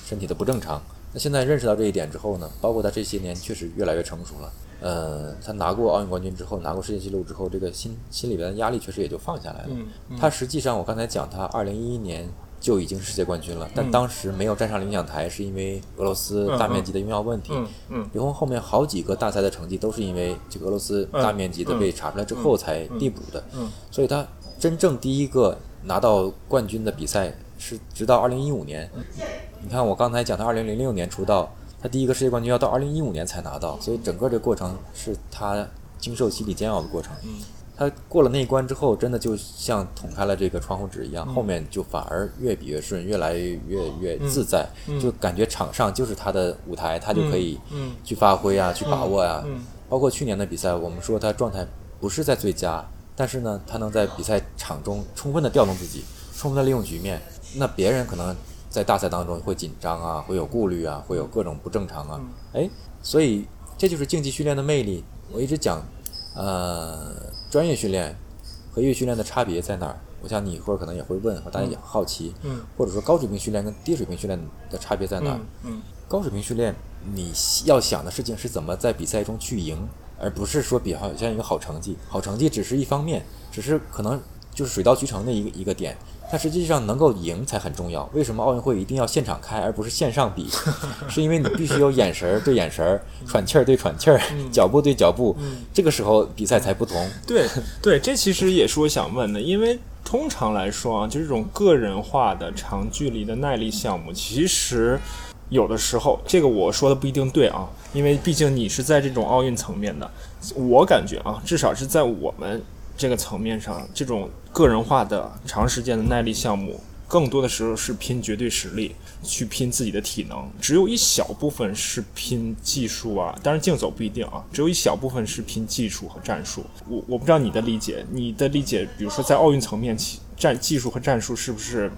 身体的不正常。那现在认识到这一点之后呢，包括他这些年确实越来越成熟了。呃，他拿过奥运冠军之后，拿过世界纪录之后，这个心心里边的压力确实也就放下来了。嗯嗯他实际上，我刚才讲，他二零一一年就已经是世界冠军了，但嗯当时没有站上领奖台，是因为俄罗斯嗯大面积的用药问题。嗯嗯刘虹后面好几个大赛的成绩都是因为这个俄罗斯大面积的被查出来之后才递补的，嗯所以他真正第一个拿到冠军的比赛是直到二零一五年。你看我刚才讲他二零零六年出道，他第一个世界冠军要到二零一五年才拿到，所以整个这个过程是他经受心理煎熬的过程。他过了那一关之后，真的就像捅开了这个窗户纸一样，后面就反而越比越顺，越来越越越自在，就感觉场上就是他的舞台，他就可以嗯。去发挥啊，去把握啊。嗯。包括去年的比赛，我们说他状态不是在最佳，但是呢，他能在比赛场中充分的调动自己，充分的利用局面。那别人可能在大赛当中会紧张啊，会有顾虑啊，会有各种不正常啊。哎，所以这就是竞技训练的魅力。我一直讲，呃，专业训练和业余训练的差别在哪儿？我想你一会儿可能也会问，和大家也好奇，嗯或者说高水平训练跟低水平训练的差别在哪儿？嗯嗯高水平训练，你要想的事情是怎么在比赛中去赢，而不是说比好像一个好成绩。好成绩只是一方面，只是可能就是水到渠成的一个一个点。但实际上能够赢才很重要。为什么奥运会一定要现场开，而不是线上比？是因为你必须有眼神儿对眼神儿，喘气儿对喘气儿，脚步对脚步，这个时候比赛才不同。对对，这其实也是我想问的，因为通常来说啊，就这种个人化的长距离的耐力项目，其实有的时候，这个我说的不一定对啊，因为毕竟你是在这种奥运层面的，我感觉啊，至少是在我们这个层面上，这种个人化的长时间的耐力项目，更多的时候是拼绝对实力，去拼自己的体能，只有一小部分是拼技术啊，当然竞走不一定啊，只有一小部分是拼技术和战术。我我不知道你的理解，你的理解，比如说在奥运层面，战技术和战术是不是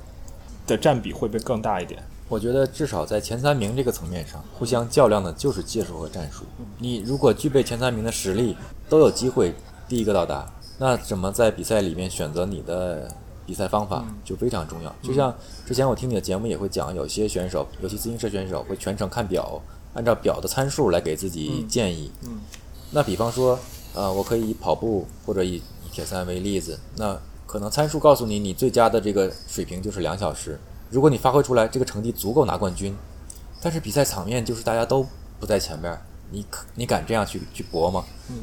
的占比会不会更大一点？我觉得至少在前三名这个层面上，互相较量的就是技术和战术。你如果具备前三名的实力，都有机会第一个到达。那怎么在比赛里面选择你的比赛方法就非常重要。就像之前我听你的节目也会讲，有些选手，尤其自行车选手会全程看表，按照表的参数来给自己建议。嗯。那比方说，呃，我可以以跑步或者以以铁三为例子，那可能参数告诉你，你最佳的这个水平就是两小时。如果你发挥出来这个成绩足够拿冠军，但是比赛场面就是大家都不在前边，你可你敢这样去去搏吗？嗯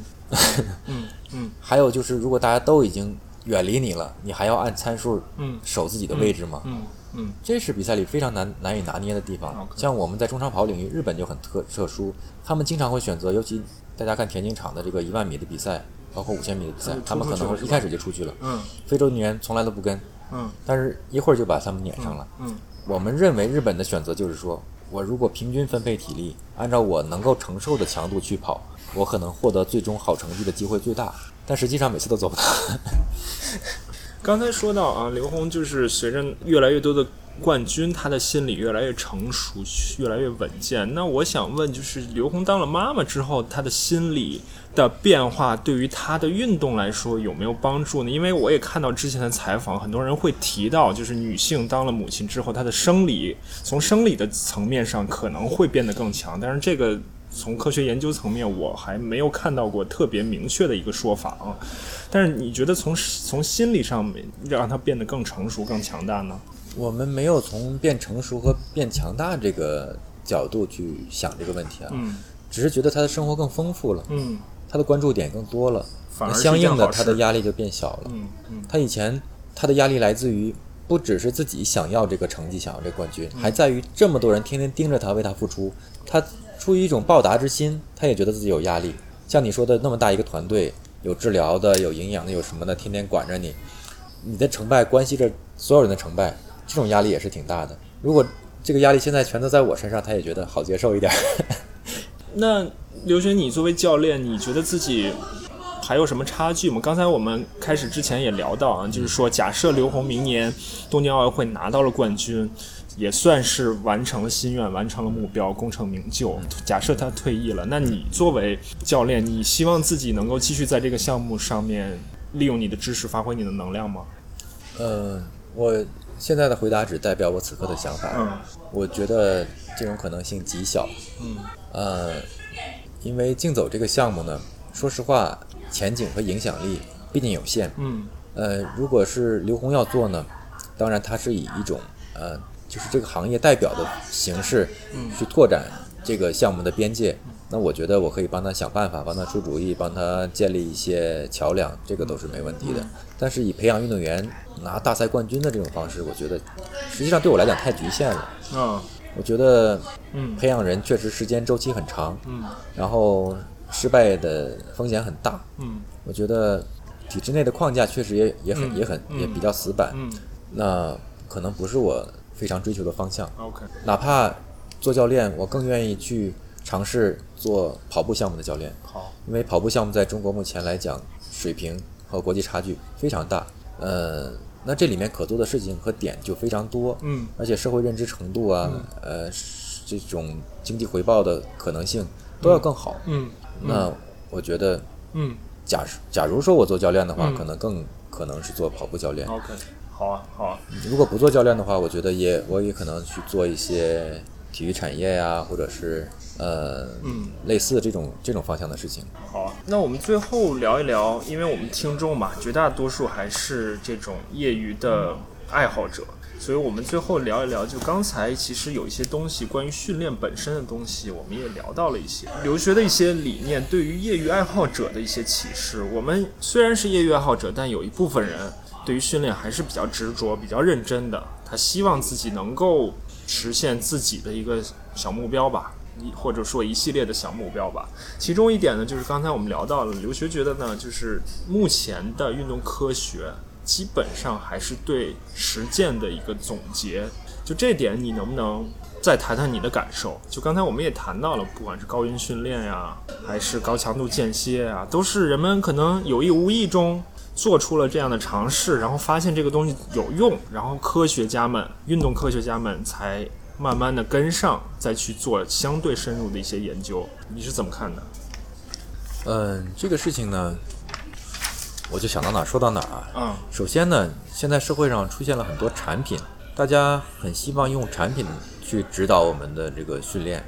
嗯 嗯。还有就是，如果大家都已经远离你了，你还要按参数嗯守自己的位置吗？嗯嗯。这是比赛里非常难难以拿捏的地方。像我们在中长跑领域，日本就很特特殊，他们经常会选择，尤其大家看田径场的这个一万米的比赛，包括五千米的比赛，他们可能会一开始就出去了。嗯。非洲女人从来都不跟。嗯，但是一会儿就把他们撵上了。嗯，我们认为日本的选择就是说，我如果平均分配体力，按照我能够承受的强度去跑，我可能获得最终好成绩的机会最大。但实际上每次都做不到。刚才说到啊，刘虹就是随着越来越多的冠军，他的心理越来越成熟，越来越稳健。那我想问，就是刘虹当了妈妈之后，她的心理。的变化对于她的运动来说有没有帮助呢？因为我也看到之前的采访，很多人会提到，就是女性当了母亲之后，她的生理从生理的层面上可能会变得更强。但是这个从科学研究层面，我还没有看到过特别明确的一个说法啊。但是你觉得从从心理上面让他变得更成熟、更强大呢？我们没有从变成熟和变强大这个角度去想这个问题啊，嗯，只是觉得他的生活更丰富了，嗯。他的关注点更多了，反而相应的他的压力就变小了。嗯嗯，他以前他的压力来自于不只是自己想要这个成绩，想要这个冠军，还在于这么多人天天盯着他为他付出，他出于一种报答之心，他也觉得自己有压力。像你说的那么大一个团队，有治疗的，有营养的，有什么的，天天管着你，你的成败关系着所有人的成败，这种压力也是挺大的。如果这个压力现在全都在我身上，他也觉得好接受一点。那刘璇，你作为教练，你觉得自己还有什么差距吗？刚才我们开始之前也聊到啊，就是说，假设刘虹明年东京奥运会拿到了冠军，也算是完成了心愿，完成了目标，功成名就。假设他退役了，那你作为教练，你希望自己能够继续在这个项目上面利用你的知识，发挥你的能量吗？呃，我现在的回答只代表我此刻的想法。嗯，我觉得这种可能性极小。嗯。呃，因为竞走这个项目呢，说实话，前景和影响力毕竟有限。嗯。呃，如果是刘虹要做呢，当然他是以一种呃，就是这个行业代表的形式，去拓展这个项目的边界。那我觉得我可以帮他想办法，帮他出主意，帮他建立一些桥梁，这个都是没问题的。但是以培养运动员拿大赛冠军的这种方式，我觉得实际上对我来讲太局限了。嗯。我觉得，嗯，培养人确实时间周期很长，嗯，然后失败的风险很大，嗯，我觉得体制内的框架确实也也很也很也比较死板，嗯，那可能不是我非常追求的方向。OK，哪怕做教练，我更愿意去尝试做跑步项目的教练。好，因为跑步项目在中国目前来讲，水平和国际差距非常大，呃。那这里面可做的事情和点就非常多，嗯，而且社会认知程度啊，呃，这种经济回报的可能性都要更好，嗯，那我觉得，嗯，假假如说我做教练的话，可能更可能是做跑步教练。OK，好啊，好啊。如果不做教练的话，我觉得也我也可能去做一些体育产业呀，或者是。呃，嗯，类似的这种这种方向的事情。好，那我们最后聊一聊，因为我们听众嘛，绝大多数还是这种业余的爱好者，所以我们最后聊一聊。就刚才其实有一些东西关于训练本身的东西，我们也聊到了一些留学的一些理念，对于业余爱好者的一些启示。我们虽然是业余爱好者，但有一部分人对于训练还是比较执着、比较认真的，他希望自己能够实现自己的一个小目标吧。或者说一系列的小目标吧，其中一点呢，就是刚才我们聊到了，刘学觉得呢，就是目前的运动科学基本上还是对实践的一个总结。就这点，你能不能再谈谈你的感受？就刚才我们也谈到了，不管是高音训练呀，还是高强度间歇啊，都是人们可能有意无意中做出了这样的尝试，然后发现这个东西有用，然后科学家们、运动科学家们才慢慢的跟上，再去做相对深入的一些研究。你是怎么看的？嗯，这个事情呢，我就想到哪儿说到哪儿啊。嗯首先呢，现在社会上出现了很多产品，大家很希望用产品去指导我们的这个训练，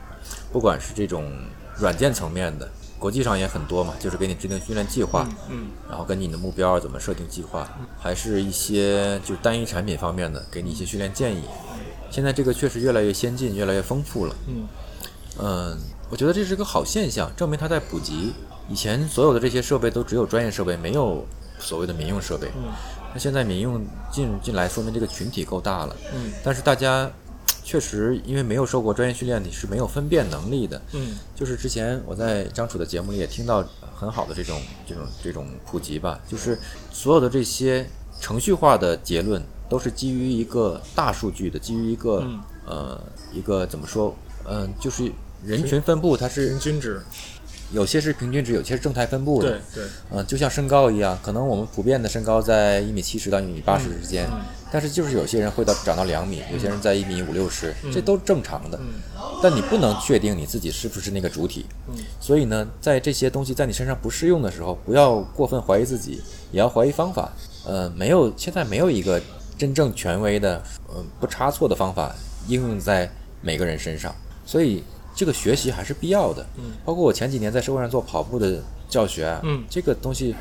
不管是这种软件层面的，国际上也很多嘛，就是给你制定训练计划，嗯然后根据你的目标怎么设定计划，还是一些就是单一产品方面的，给你一些训练建议。现在这个确实越来越先进，越来越丰富了。嗯嗯，我觉得这是个好现象，证明它在普及。以前所有的这些设备都只有专业设备，没有所谓的民用设备。嗯那现在民用进进来，说明这个群体够大了。嗯但是大家确实因为没有受过专业训练，你是没有分辨能力的。嗯。就是之前我在张楚的节目里也听到很好的这种这种这种普及吧，就是所有的这些程序化的结论都是基于一个大数据的，基于一个、嗯。呃一个怎么说，嗯、就是人群分布它是人均值，有些是平均值，有些是正态分布的。对对，嗯、就像身高一样，可能我们普遍的身高在一米七十到一米八十之间，嗯。但是就是有些人会到长到两米，有些人在一米五六十，这都是正常的。嗯。但你不能确定你自己是不是那个主体，嗯。所以呢，在这些东西在你身上不适用的时候，不要过分怀疑自己，也要怀疑方法。呃，没有，现在没有一个真正权威的，呃，不差错的方法应用在每个人身上，所以这个学习还是必要的。嗯包括我前几年在社会上做跑步的教学啊，嗯这个东西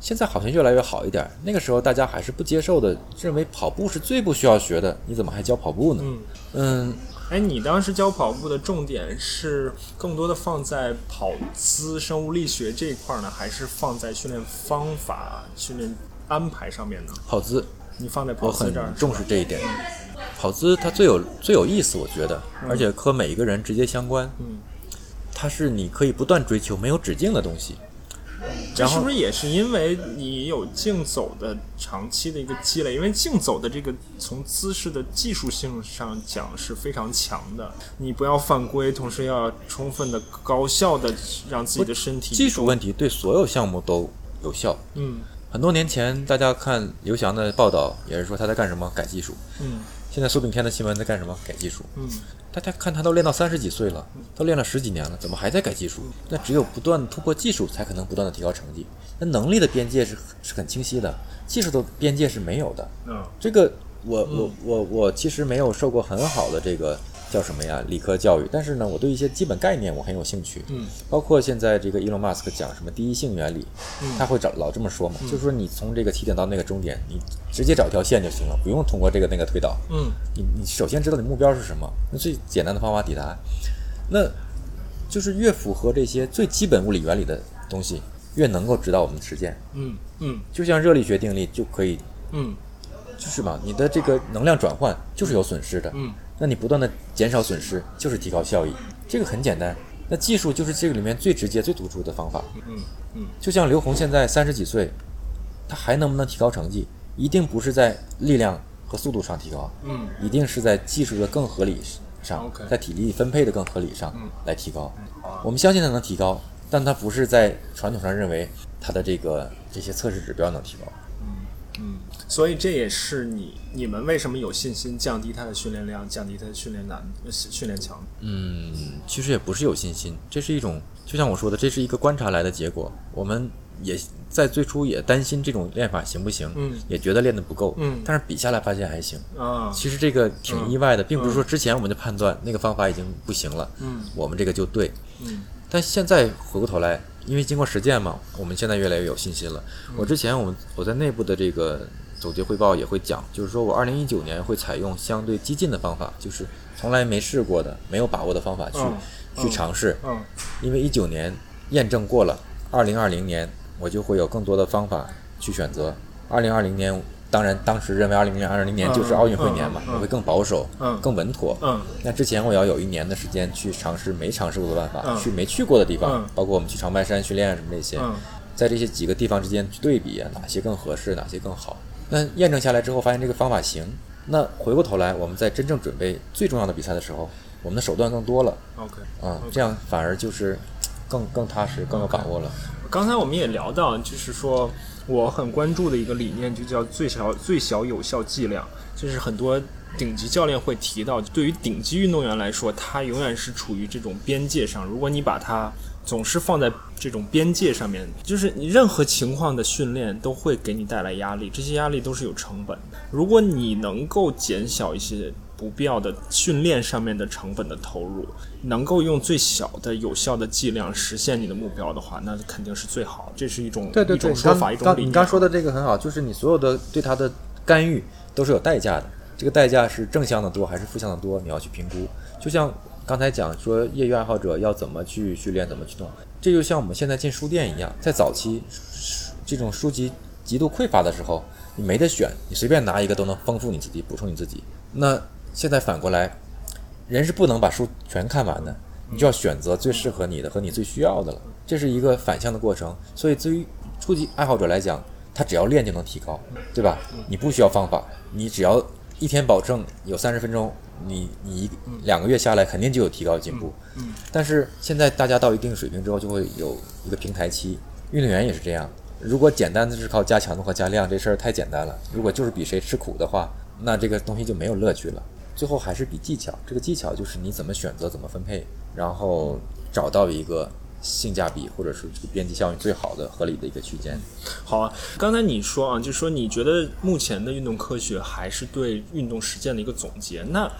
现在好像越来越好一点。那个时候大家还是不接受的，认为跑步是最不需要学的，你怎么还教跑步呢？嗯。嗯，哎，你当时教跑步的重点是更多的放在跑姿、生物力学这一块呢，还是放在训练方法、训练安排上面呢？跑姿你放在跑我很姿这儿，重视这一点。跑姿它最有最有意思，我觉得，而且和每一个人直接相关。嗯，它是你可以不断追求没有止境的东西。这然后是不是也是因为你有竞走的长期的一个积累？因为竞走的这个从姿势的技术性上讲是非常强的，你不要犯规，同时要充分的、高效的让自己的身体技术问题对所有项目都有效。嗯很多年前，大家看刘翔的报道，也是说他在干什么？改技术。嗯现在苏炳添的新闻在干什么？改技术。嗯大家看他都练到三十几岁了，都练了十几年了，怎么还在改技术？那只有不断突破技术，才可能不断的提高成绩。那能力的边界是是很清晰的，技术的边界是没有的。嗯这个我我我我其实没有受过很好的这个叫什么呀？理科教育，但是呢，我对一些基本概念我很有兴趣。嗯。包括现在这个伊隆马斯克讲什么第一性原理，他会找老这么说嘛，就是说你从这个起点到那个终点，你直接找一条线就行了，不用通过这个那个推导。嗯。你你首先知道你目标是什么，那最简单的方法抵达，那就是越符合这些最基本物理原理的东西，越能够指导我们的实践。嗯嗯。就像热力学定律就可以，嗯。就是嘛，你的这个能量转换就是有损失的，嗯那你不断的减少损失，就是提高效益，这个很简单。那技术就是这个里面最直接、最突出的方法。嗯嗯就像刘虹现在三十几岁，他还能不能提高成绩，一定不是在力量和速度上提高，嗯一定是在技术的更合理上在体力分配的更合理上嗯来提高。我们相信他能提高，但他不是在传统上认为他的这个这些测试指标能提高。嗯，所以这也是你你们为什么有信心降低他的训练量，降低他的训练难呃训练强度？嗯，其实也不是有信心，这是一种，就像我说的，这是一个观察来的结果。我们也在最初也担心这种练法行不行，嗯也觉得练得不够，嗯但是比下来发现还行。啊，其实这个挺意外的，并不是说之前我们就判断那个方法已经不行了，嗯我们这个就对。嗯但现在回过头来，因为经过实践嘛，我们现在越来越有信心了。我之前我们我在内部的这个总结汇报也会讲，就是说我二零一九年会采用相对激进的方法，就是从来没试过的、没有把握的方法去、嗯去尝试。嗯因为一九年验证过了，二零二零年我就会有更多的方法去选择。二零二零年，当然当时认为二零二零年就是奥运会年嘛，我会更保守、嗯更稳妥。嗯那之前我要有一年的时间去尝试没尝试过的办法，嗯去没去过的地方，嗯包括我们去长白山训练什么这些，嗯在这些几个地方之间去对比啊，哪些更合适，哪些更好。那验证下来之后，发现这个方法行，那回过头来，我们在真正准备最重要的比赛的时候，我们的手段更多了 OK，啊，这样反而就是更更踏实、更有把握了。刚才我们也聊到，就是说我很关注的一个理念，就叫最小最小有效剂量，就是很多顶级教练会提到，对于顶级运动员来说，他永远是处于这种边界上。如果你把它总是放在这种边界上面，就是你任何情况的训练都会给你带来压力，这些压力都是有成本的。如果你能够减小一些不必要的训练上面的成本的投入，能够用最小的有效的剂量实现你的目标的话，那肯定是最好。这是一种对对对，一种说法，一种理念。你刚说的这个很好，就是你所有的对他的干预都是有代价的，这个代价是正向的多还是负向的多，你要去评估。就像刚才讲说，业余爱好者要怎么去训练，怎么去动，这就像我们现在进书店一样，在早期这种书籍极度匮乏的时候，你没得选，你随便拿一个都能丰富你自己，补充你自己。那现在反过来，人是不能把书全看完的，你就要选择最适合你的和你最需要的了，这是一个反向的过程。所以，对于初级爱好者来讲，他只要练就能提高，对吧？你不需要方法，你只要一天保证有三十分钟，你你一两个月下来肯定就有提高进步。但是现在大家到一定水平之后，就会有一个平台期，运动员也是这样。如果简单的是靠加强度和加量，这事儿太简单了。如果就是比谁吃苦的话，那这个东西就没有乐趣了。最后还是比技巧，这个技巧就是你怎么选择、怎么分配，然后找到一个性价比或者是这个边际效应最好的、合理的一个区间。好啊，刚才你说啊，就是说你觉得目前的运动科学还是对运动实践的一个总结。那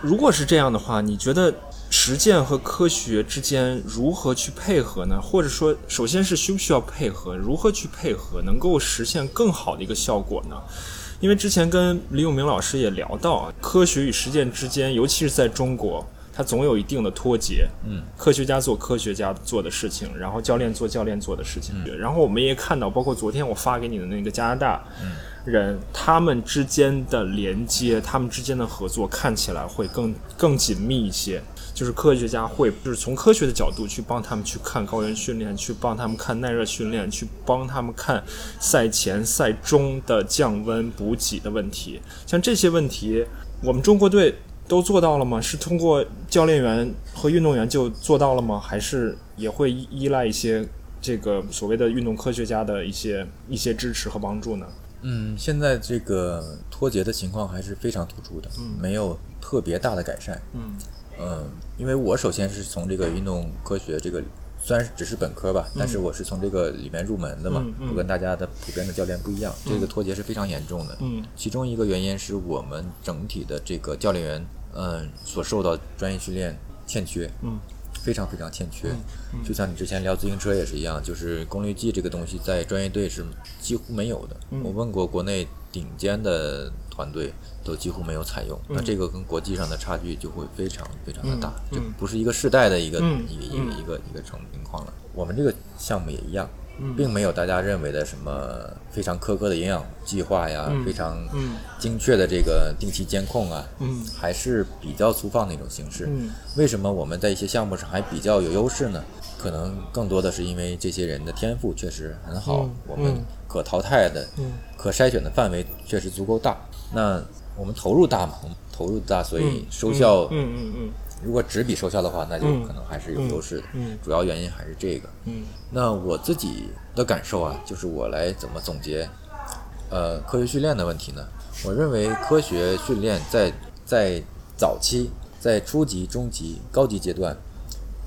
如果是这样的话，你觉得实践和科学之间如何去配合呢？或者说，首先是需不需要配合？如何去配合，能够实现更好的一个效果呢？因为之前跟李永明老师也聊到啊，科学与实践之间，尤其是在中国，它总有一定的脱节。嗯，科学家做科学家做的事情，然后教练做教练做的事情。然后我们也看到，包括昨天我发给你的那个加拿大人，他们之间的连接，他们之间的合作看起来会更更紧密一些。就是科学家会，就是从科学的角度去帮他们去看高原训练，去帮他们看耐热训练，去帮他们看赛前、赛中的降温补给的问题。像这些问题，我们中国队都做到了吗？是通过教练员和运动员就做到了吗？还是也会依依赖一些这个所谓的运动科学家的一些一些支持和帮助呢？嗯，现在这个脱节的情况还是非常突出的，嗯没有特别大的改善。嗯嗯，因为我首先是从这个运动科学这个虽然只是本科吧，但是我是从这个里面入门的嘛，嗯嗯我跟大家的普遍的教练不一样，这个脱节是非常严重的。嗯其中一个原因是我们整体的这个教练员，嗯，所受到专业训练欠缺，嗯非常非常欠缺。嗯就像你之前聊自行车也是一样，就是功率计这个东西在专业队是几乎没有的。嗯我问过国内顶尖的团队，都几乎没有采用。那这个跟国际上的差距就会非常非常的大，嗯这不是一个世代的一个、嗯一个一嗯个一个一个成情况了。我们这个项目也一样。嗯。并没有大家认为的什么非常苛刻的营养计划呀，嗯。非常嗯。精确的这个定期监控啊，嗯。还是比较粗放的一种形式。嗯。为什么我们在一些项目上还比较有优势呢？可能更多的是因为这些人的天赋确实很好，嗯。我们嗯。可淘汰的、嗯。可筛选的范围确实足够大。那我们投入大嘛，我们投入大，所以收效、嗯。嗯。嗯如果只比收效的话，那就嗯可能还是有优势的。嗯主要原因还是这个。嗯那我自己的感受啊，就是我来怎么总结，呃，科学训练的问题呢？我认为科学训练在在早期、在初级、中级、高级阶段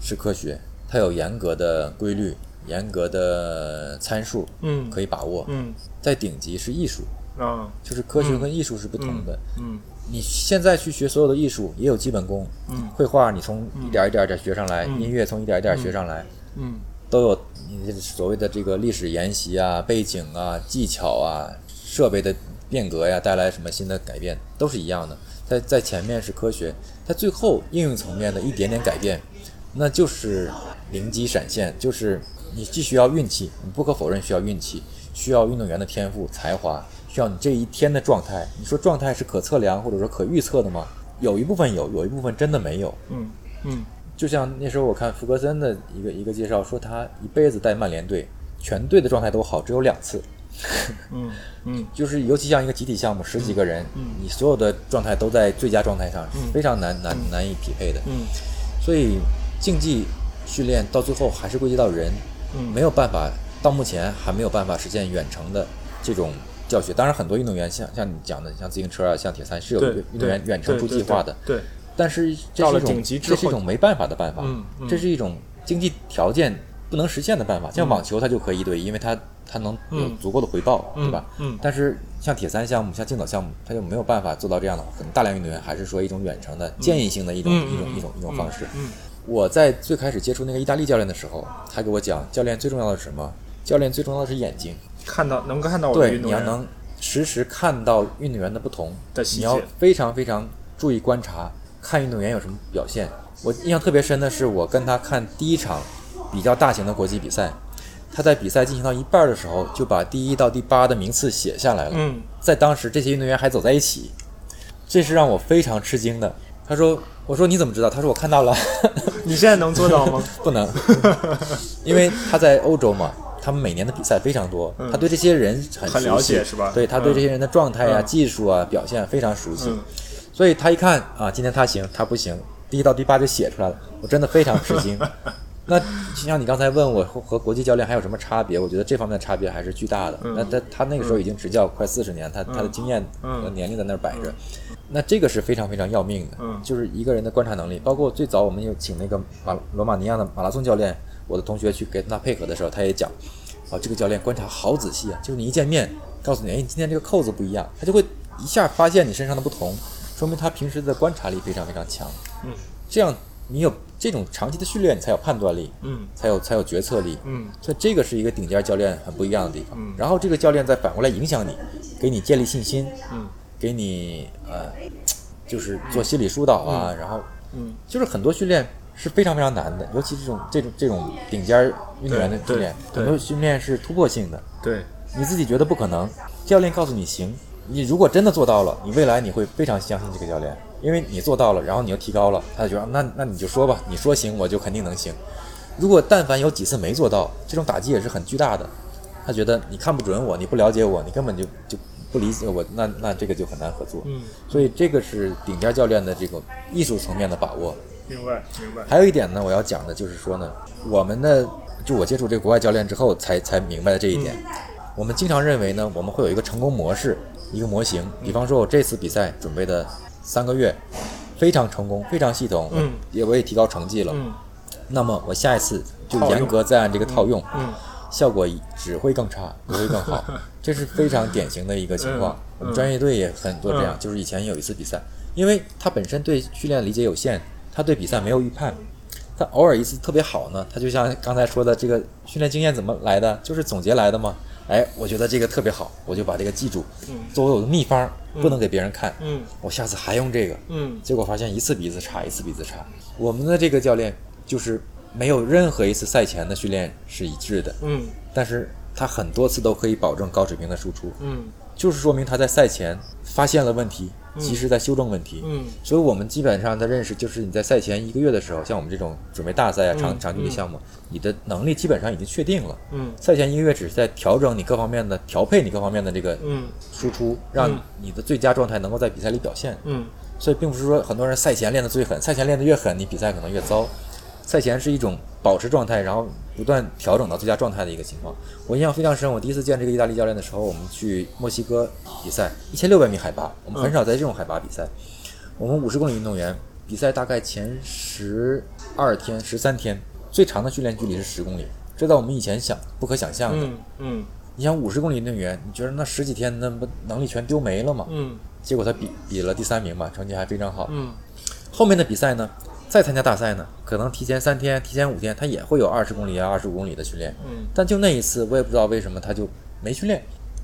是科学，它有严格的规律、严格的参数嗯可以把握。嗯在顶级是艺术，啊就是科学跟艺术是不同的。嗯你现在去学所有的艺术，也有基本功，嗯绘画你从一点一点一点学上来，嗯音乐从一点一点学上来。嗯都有你所谓的这个历史沿袭啊、背景啊、技巧啊、设备的变革呀，带来什么新的改变，都是一样的。在在前面是科学，它最后应用层面的一点点改变，那就是灵机闪现，就是你既需要运气，你不可否认需要运气，需要运动员的天赋、才华，需要你这一天的状态。你说状态是可测量或者说可预测的吗？有一部分有，有一部分真的没有。嗯嗯就像那时候我看福格森的一个一个介绍，说他一辈子带曼联队，全队的状态都好，只有两次，嗯嗯 就是尤其像一个集体项目，十几个人，你所有的状态都在最佳状态上，是非常难难难以匹配的。嗯所以竞技训练到最后还是归结到人，嗯没有办法，到目前还没有办法实现远程的这种教学。当然，很多运动员像像你讲的，像自行车啊，像铁三是有对运动员远程出计划的，对，对但是这是一种这是一种没办法的办法，嗯嗯这是一种经济条件不能实现的办法。像网球，它就可以一对一，因为它它能有嗯足够的回报，嗯对吧？嗯但是像铁三项目、像竞走项目，它就没有办法做到这样的。可能大量运动员还是说一种远程的建议性的一种、嗯一种嗯一种一种方式。嗯我在最开始接触那个意大利教练的时候，他给我讲，教练最重要的是什么？教练最重要的是眼睛，看到能看到我的对，运动员，你要能实时看到运动员的不同的细节你要非常非常注意观察，看运动员有什么表现。我印象特别深的是，我跟他看第一场比较大型的国际比赛，他在比赛进行到一半的时候，就把第一到第八的名次写下来了。嗯在当时，这些运动员还走在一起，这是让我非常吃惊的。他说：“我说你怎么知道？”他说：“我看到了。”你现在能做到吗？不能，因为他在欧洲嘛，他们每年的比赛非常多，他对这些人很了解是吧？对他对嗯这些人的状态呀、嗯。技术啊、表现非常熟悉，嗯。所以他一看啊，今天他行，他不行，第一到第八就写出来了，我真的非常吃惊。那就像你刚才问我和和国际教练还有什么差别？我觉得这方面的差别还是巨大的。嗯。那他他那个时候已经执教快四十年，他他的经验嗯和年龄在那儿摆着，那这个是非常非常要命的。嗯。就是一个人的观察能力，包括最早我们有请那个马罗马尼亚的马拉松教练，我的同学去跟他配合的时候，他也讲，啊，这个教练观察好仔细啊，就是你一见面，告诉你，哎，你今天这个扣子不一样，他就会一下发现你身上的不同，说明他平时的观察力非常非常强。嗯。这样你有这种长期的训练，你才有判断力，嗯。才有才有决策力。嗯。所以这个是一个顶尖教练很不一样的地方。嗯。然后这个教练再反过来影响你，给你建立信心，嗯。给你呃，就是做心理疏导啊，然后嗯。就是很多训练是非常非常难的，尤其这种这种这种顶尖运动员的训练，很多训练是突破性的，对，你自己觉得不可能，教练告诉你行，你如果真的做到了，你未来你会非常相信这个教练，因为你做到了，然后你又提高了，他就觉得那那你就说吧，你说行我就肯定能行。如果但凡有几次没做到，这种打击也是很巨大的。他觉得你看不准我，你不了解我，你根本就就不理解我，那那这个就很难合作。嗯，所以这个是顶尖教练的这个艺术层面的把握。明白明白。还有一点呢，我要讲的就是说呢，我们的就我接触这个国外教练之后才才明白了这一点。我们经常认为呢，我们会有一个成功模式，一个模型。比方说，我这次比赛准备的三个月非常成功，非常系统，嗯，也我也提高成绩了。嗯那么我下一次就严格再按这个套用，嗯效果只会更差，不会更好。这是非常典型的一个情况。嗯我们专业队也很多这样，嗯就是以前有一次比赛，因为他本身对训练理解有限，他对比赛没有预判。他偶尔一次特别好呢，他就像刚才说的，这个训练经验怎么来的？就是总结来的嘛。哎，我觉得这个特别好，我就把这个记住，作为我的秘方，不能给别人看。嗯我下次还用这个。嗯结果发现一次比一次差，一次比一次差。我们的这个教练就是没有任何一次赛前的训练是一致的，嗯但是他很多次都可以保证高水平的输出，嗯就是说明他在赛前发现了问题，及时在修正问题。嗯所以我们基本上的认识就是，你在赛前一个月的时候，像我们这种准备大赛啊、长嗯长距离项目，你的能力基本上已经确定了。嗯赛前一个月只是在调整你各方面的调配，你各方面的这个嗯输出，让嗯你的最佳状态能够在比赛里表现。嗯所以并不是说很多人赛前练得最狠，赛前练得越狠，你比赛可能越糟。赛前是一种保持状态，然后不断调整到最佳状态的一个情况。我印象非常深，我第一次见这个意大利教练的时候，我们去墨西哥比赛，一千六百米海拔，我们很少在这种海拔比赛。我们五十公里运动员比赛大概前十二天、十三天，最长的训练距离是十公里，这在我们以前想不可想象的。嗯嗯你想五十公里运动员，你觉得那十几天那不能力全丢没了吗？嗯结果他比比了第三名嘛，成绩还非常好。嗯后面的比赛呢，再参加大赛呢，可能提前三天、提前五天，他也会有二十公里啊、二十五公里的训练。嗯。但就那一次，我也不知道为什么他就没训练，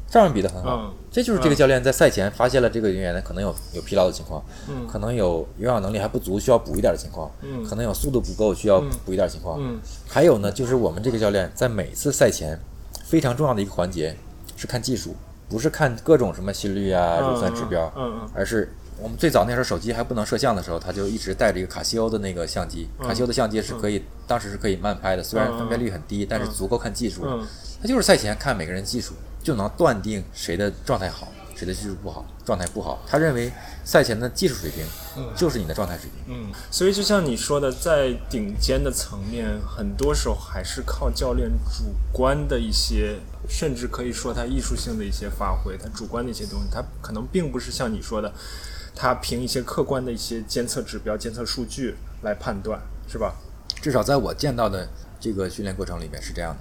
照样比得很好。嗯。这就是这个教练在赛前发现了这个运动员可能有有疲劳的情况，嗯。可能有有氧能力还不足，需要补一点的情况，嗯。可能有速度不够，需要补一点的情况。嗯。还有呢，就是我们这个教练在每次赛前非常重要的一个环节是看技术，不是看各种什么心率啊、乳酸指标，嗯嗯。而是我们最早那时候手机还不能摄像的时候，他就一直带着一个卡西欧的那个相机，卡西欧的相机是可以，当时是可以慢拍的，虽然分辨率很低，但是足够看技术。他就是赛前看每个人技术，就能断定谁的状态好，谁的技术不好，状态不好。他认为赛前的技术水平就是你的状态水平。嗯，所以就像你说的，在顶尖的层面，很多时候还是靠教练主观的一些，甚至可以说他艺术性的一些发挥，他主观的一些东西，他可能并不是像你说的，他凭一些客观的一些监测指标、监测数据来判断，是吧？至少在我见到的这个训练过程里面是这样的。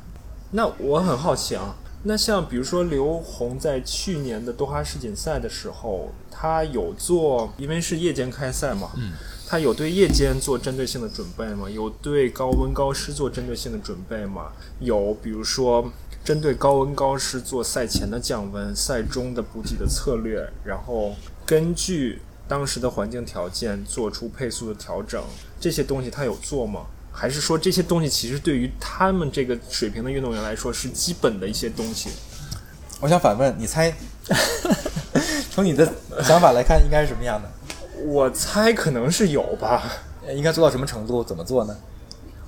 那我很好奇啊，那像比如说刘虹在去年的多哈世锦赛的时候，他有做，因为是夜间开赛嘛，嗯，他有对夜间做针对性的准备吗？有对高温高湿做针对性的准备吗？有，比如说针对高温高湿做赛前的降温、赛中的补给的策略，然后根据当时的环境条件做出配速的调整，这些东西他有做吗？还是说这些东西其实对于他们这个水平的运动员来说是基本的一些东西？我想反问，你猜，从你的想法来看，应该是什么样的？我猜可能是有吧。呃应该做到什么程度？怎么做呢？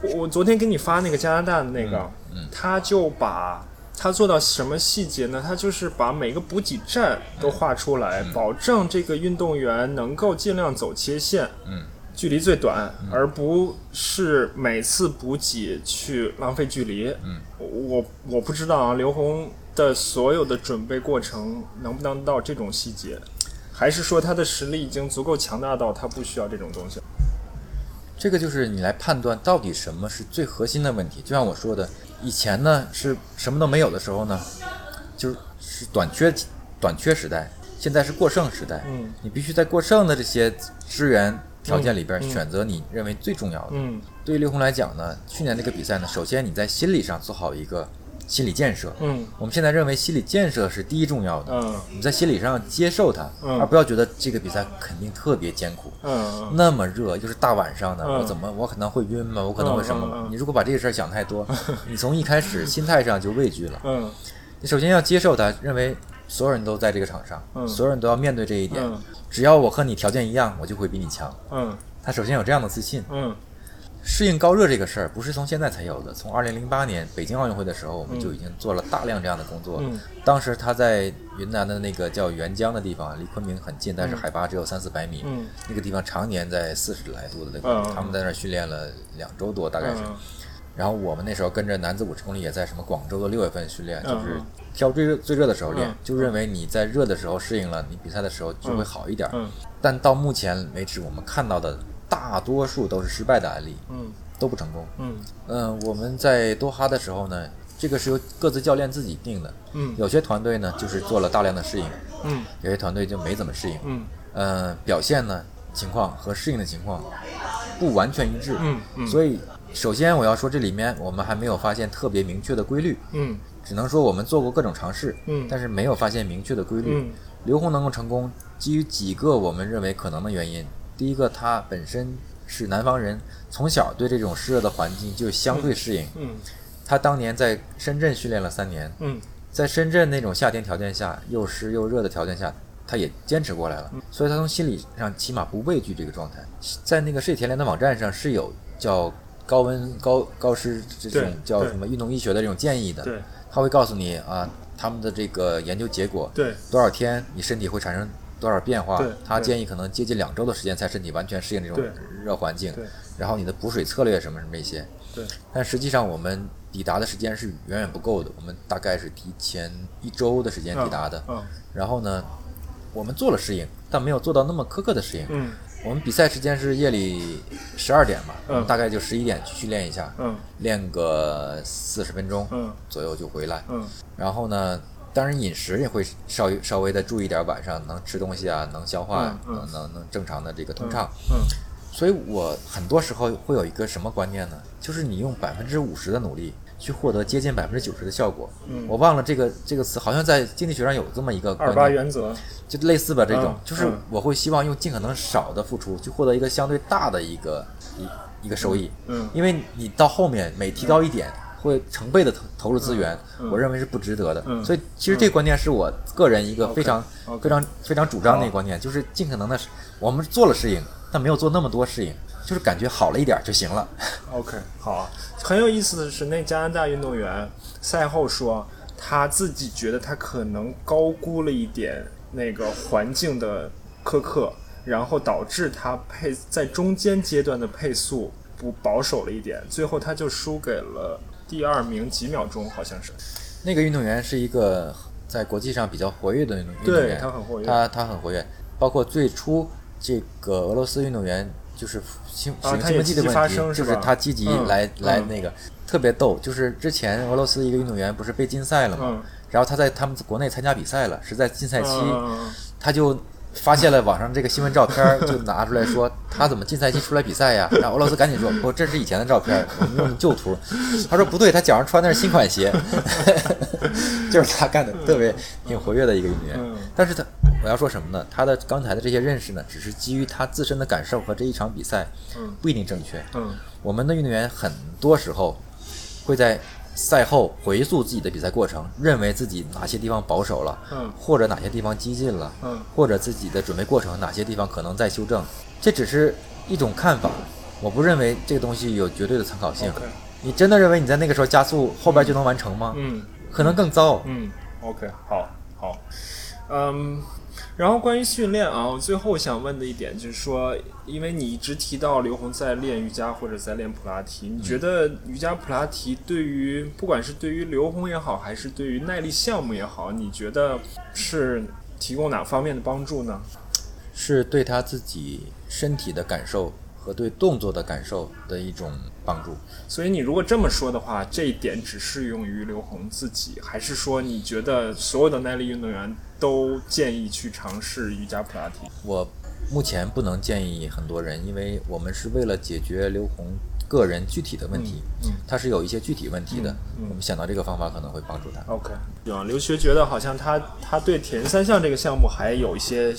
我我昨天给你发那个加拿大的那个，他就把他做到什么细节呢？他就是把每个补给站都画出来，保证这个运动员能够尽量走切线，嗯，距离最短，而不是每次补给去浪费距离。嗯，我我不知道啊，刘虹的所有的准备过程能不能到这种细节，还是说他的实力已经足够强大到他不需要这种东西？这个就是你来判断到底什么是最核心的问题。就像我说的，以前呢是什么都没有的时候呢，就是是短缺短缺时代，现在是过剩时代。嗯你必须在过剩的这些资源条件里边选择你认为最重要的。嗯对于刘虹来讲呢，去年这个比赛呢，首先你在心理上做好一个心理建设。嗯我们现在认为心理建设是第一重要的。嗯你在心理上接受它，嗯而不要觉得这个比赛肯定特别艰苦。嗯那么热，又是大晚上的，嗯我怎么我可能会晕吗？我可能会什么你如果把这个事儿想太多，你从一开始心态上就畏惧了。嗯你首先要接受它，认为所有人都在这个场上，嗯所有人都要面对这一点。嗯只要我和你条件一样，我就会比你强。嗯他首先有这样的自信。嗯适应高热这个事儿不是从现在才有的，从二零零八年北京奥运会的时候，我们就已经做了大量这样的工作。嗯。当时他在云南的那个叫沅江的地方，离昆明很近，但是海拔只有三四百米。嗯。那个地方常年在四十来度的那个，嗯他们在那儿训练了两周多，大概是。嗯然后我们那时候跟着男子五十公里也在什么广州的六月份训练，嗯就是挑最热最热的时候练嗯，就认为你在热的时候适应了，你比赛的时候就会好一点。嗯。但到目前为止，我们看到的大多数都是失败的案例，嗯都不成功。嗯嗯，我们在多哈的时候呢，这个是由各自教练自己定的。嗯有些团队呢就是做了大量的适应，嗯有些团队就没怎么适应。嗯呃，表现呢情况和适应的情况不完全一致。嗯嗯所以首先我要说，这里面我们还没有发现特别明确的规律，嗯只能说我们做过各种尝试，嗯但是没有发现明确的规律。嗯刘虹能够成功，基于几个我们认为可能的原因。第一个，他本身是南方人，从小对这种湿热的环境就相对适应。嗯。他当年在深圳训练了三年，嗯。在深圳那种夏天条件下，又湿又热的条件下，他也坚持过来了。所以他从心理上起码不畏惧这个状态。在那个世界田联的网站上是有叫高温高高湿这种叫什么运动医学的这种建议的，对。他会告诉你啊，他们的这个研究结果，对。多少天你身体会产生多少变化，他建议可能接近两周的时间才身体完全适应这种热环境，然后你的补水策略什么什么一些，对。但实际上我们抵达的时间是远远不够的，我们大概是提前一周的时间抵达的。嗯然后呢，我们做了适应，但没有做到那么苛刻的适应。嗯。我们比赛时间是夜里十二点嘛，嗯。我们大概就十一点去训练一下，嗯。练个四十分钟嗯。左右就回来。嗯。然后呢，当然饮食也会稍微稍微的注意点，晚上能吃东西啊，能消化，能能能正常的这个通畅。嗯所以我很多时候会有一个什么观念呢？就是你用百分之五十的努力去获得接近百分之九十的效果。嗯我忘了这个这个词，好像在经济学上有这么一个二八原则就类似吧这种嗯，就是嗯我会希望用尽可能少的付出去获得一个相对大的一个一一个收益。嗯因为你到后面每提高一点，会成倍的投投入资源，嗯我认为是不值得的。嗯所以其实这个观念是我个人一个非常非常非常主张的一个观念，就是尽可能的，我们做了适应，但没有做那么多适应，就是感觉好了一点就行了。OK，好啊。很有意思的是，那加拿大运动员赛后说，他自己觉得他可能高估了一点那个环境的苛刻，然后导致他配在中间阶段的配速不保守了一点，最后他就输给了第二名几秒钟，好像是。那个运动员是一个在国际上比较活跃的运动运动对员，他很活跃。他他很活跃，包括最初这个俄罗斯运动员就是兴兴奋剂的问题，就是他积极嗯来、来嗯那个特别逗，就是之前俄罗斯一个运动员不是被禁赛了嘛，嗯。然后他在他们国内参加比赛了，是在禁赛期，嗯。他就发现了网上这个新闻照片儿，就拿出来说他怎么禁赛季出来比赛呀？然后俄罗斯赶紧说不，这是以前的照片儿，我们用旧图。他说不对，他脚上穿的是新款鞋，就是他干的特别挺活跃的一个运动员嗯。但是他我要说什么呢？他的刚才的这些认识呢，只是基于他自身的感受和这一场比赛嗯不一定正确。嗯我们的运动员很多时候会在赛后回溯自己的比赛过程，认为自己哪些地方保守了，嗯。或者哪些地方激进了，嗯。或者自己的准备过程哪些地方可能在修正，这只是一种看法，我不认为这个东西有绝对的参考性。你真的认为你在那个时候加速后边就能完成吗？嗯。可能更糟。嗯，OK，好，好，嗯，然后关于训练啊，我最后想问的一点就是说，因为你一直提到刘虹在练瑜伽或者在练普拉提，你觉得瑜伽普拉提对于不管是对于刘虹也好，还是对于耐力项目也好，你觉得是提供哪方面的帮助呢？是对他自己身体的感受和对动作的感受的一种帮助。所以你如果这么说的话，这一点只适用于刘洪自己，还是说你觉得所有的耐力运动员都建议去尝试瑜伽普拉提？我目前不能建议很多人，因为我们是为了解决刘洪个人具体的问题，嗯嗯他是有一些具体问题的，嗯嗯我们想到这个方法可能会帮助他。OK，啊，刘学觉得好像他他对铁人三项这个项目还有一些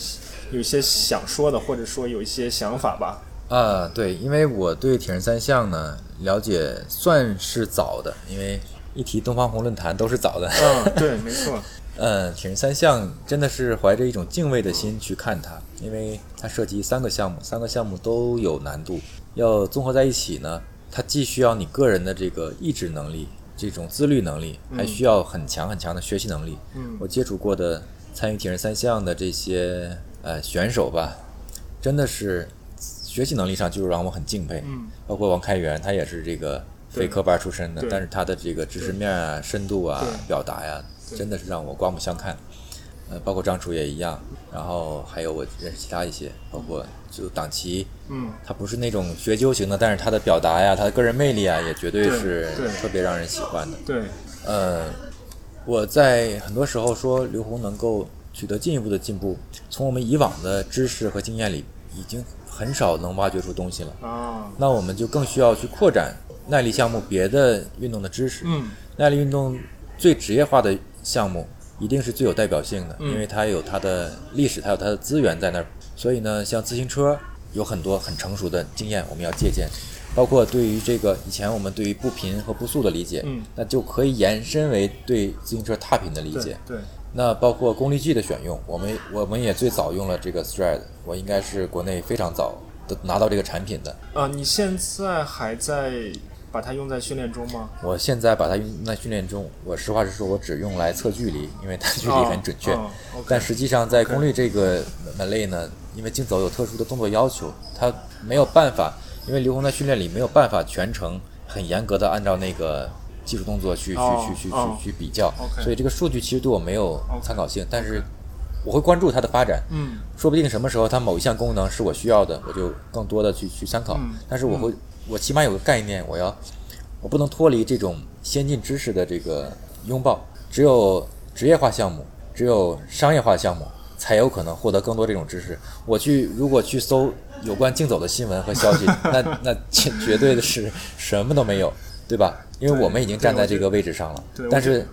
有一些想说的，或者说有一些想法吧。啊，对，因为我对铁人三项呢了解算是早的，因为一提东方红论坛都是早的。嗯，对，没错。嗯，铁人三项真的是怀着一种敬畏的心去看它，因为它涉及三个项目，三个项目都有难度，要综合在一起呢，它既需要你个人的这个意志能力、这种自律能力，还需要很强很强的学习能力。嗯我接触过的参与铁人三项的这些呃选手吧，真的是学习能力上就是让我很敬佩。嗯包括王开元，他也是这个非科班出身的，但是他的这个知识面啊、深度啊、表达呀，对真的是让我刮目相看。呃，包括张楚也一样，然后还有我认识其他一些，包括就党旗，嗯他不是那种学究型的，但是他的表达呀、他的个人魅力啊，也绝对对是特别让人喜欢的。对，呃，我在很多时候说刘宏能够取得进一步的进步，从我们以往的知识和经验里，已经很少能挖掘出东西了。啊，那我们就更需要去扩展耐力项目别的运动的知识。嗯耐力运动最职业化的项目一定是最有代表性的，嗯因为它有它的历史，它有它的资源在那儿。所以呢，像自行车有很多很成熟的经验，我们要借鉴。包括对于这个以前我们对于步频和步速的理解，嗯那就可以延伸为对自行车踏频的理对解。对，那包括功率计的选用，我们我们也最早用了这个 Stride，我应该是国内非常早的拿到这个产品的。啊，你现在还在把它用在训练中吗？我现在把它用在训练中，我实话实说，我只用来测距离，因为它距离很准确。哦哦，OK 但实际上，在功率这个门类呢，因为竞走有特殊的动作要求，它没有办法，因为刘虹在训练里没有办法全程很严格的按照那个技术动作去、哦去去去哦去去比较所以这个数据其实对我没有参考性，但是我会关注它的发展。嗯说不定什么时候它某一项功能是我需要的，我就更多的去去参考。嗯但是我会，我起码有个概念，我要，我不能脱离这种先进知识的这个拥抱。只有职业化项目，只有商业化项目，才有可能获得更多这种知识。我去如果去搜有关竞走的新闻和消息，那那绝绝对的是什么都没有，对吧？因为我们已经站在这个位置上了。但是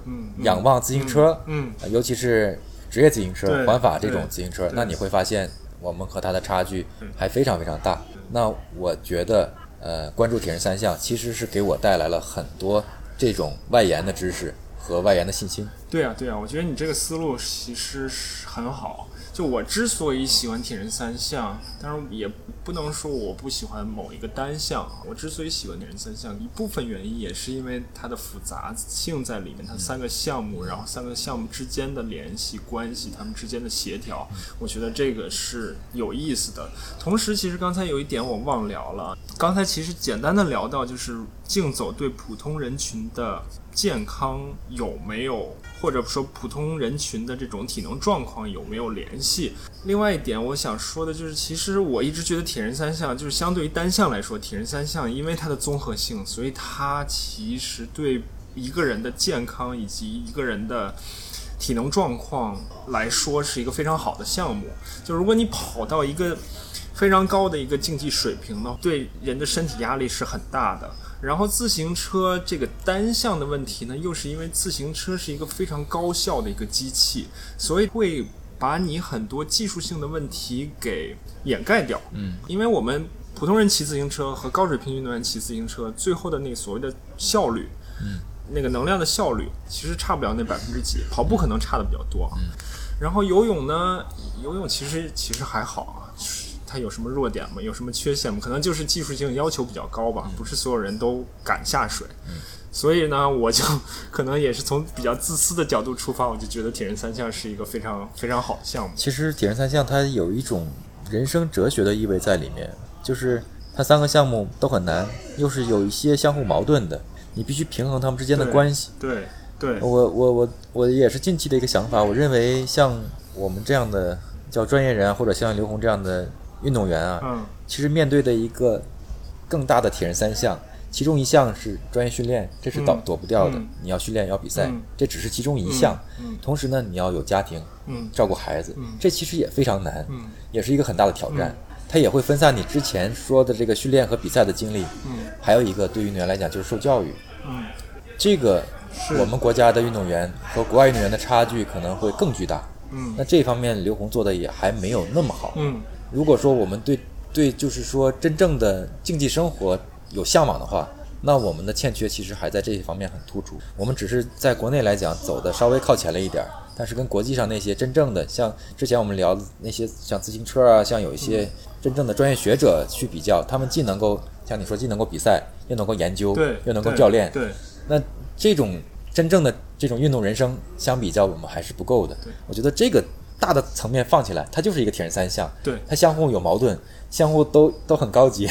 仰望自行车，嗯呃尤其是职业自行车、环法这种自行车，那你会发现我们和它的差距还非常非常大。那我觉得，呃，关注铁人三项其实是给我带来了很多这种外延的知识和外延的信心。对啊，对啊，我觉得你这个思路其实是很好。就我之所以喜欢铁人三项，当然也不能说我不喜欢某一个单项。我之所以喜欢铁人三项，一部分原因也是因为它的复杂性在里面。它三个项目，然后三个项目之间的联系关系，它们之间的协调，我觉得这个是有意思的。同时，其实刚才有一点我忘聊了，刚才其实简单的聊到就是竞走对普通人群的健康有没有？或者说普通人群的这种体能状况有没有联系？另外一点，我想说的就是，其实我一直觉得铁人三项就是相对于单项来说，铁人三项因为它的综合性，所以它其实对一个人的健康以及一个人的体能状况来说是一个非常好的项目。就如果你跑到一个非常高的一个竞技水平呢，对人的身体压力是很大的。然后自行车这个单项的问题呢，又是因为自行车是一个非常高效的一个机器，所以会把你很多技术性的问题给掩盖掉。嗯，因为我们普通人骑自行车和高水平运动员骑自行车，最后的那所谓的效率，嗯，那个能量的效率，其实差不了那百分之几。跑步可能差的比较多。嗯，然后游泳呢，游泳其实其实还好啊。它有什么弱点吗？有什么缺陷吗？可能就是技术性要求比较高吧，不是所有人都敢下水。所以呢，我就可能也是从比较自私的角度出发，我就觉得铁人三项是一个非常非常好的项目。其实铁人三项它有一种人生哲学的意味在里面，就是它三个项目都很难，又是有一些相互矛盾的，你必须平衡他们之间的关系。对对，我我我我也是近期的一个想法，我认为像我们这样的叫专业人，或者像刘红这样的。运动员啊，嗯，其实面对的一个更大的铁人三项，其中一项是专业训练，这是躲躲不掉的。你要训练，要比赛，这只是其中一项。同时呢，你要有家庭，嗯，照顾孩子，这其实也非常难，嗯，也是一个很大的挑战。它也会分散你之前说的这个训练和比赛的精力。嗯，还有一个对运动员来讲就是受教育。嗯，这个我们国家的运动员和国外运动员的差距可能会更巨大。嗯，那这方面刘虹做的也还没有那么好。嗯。如果说我们对对就是说真正的竞技生活有向往的话，那我们的欠缺其实还在这些方面很突出。我们只是在国内来讲走的稍微靠前了一点儿，但是跟国际上那些真正的像之前我们聊的那些像自行车啊，像有一些真正的专业学者去比较，他们既能够像你说既能够比赛，又能够研究，又能够教练，对，那这种真正的这种运动人生相比较，我们还是不够的。我觉得这个。大的层面放起来，它就是一个铁人三项，对，它相互有矛盾，相互都都很高级。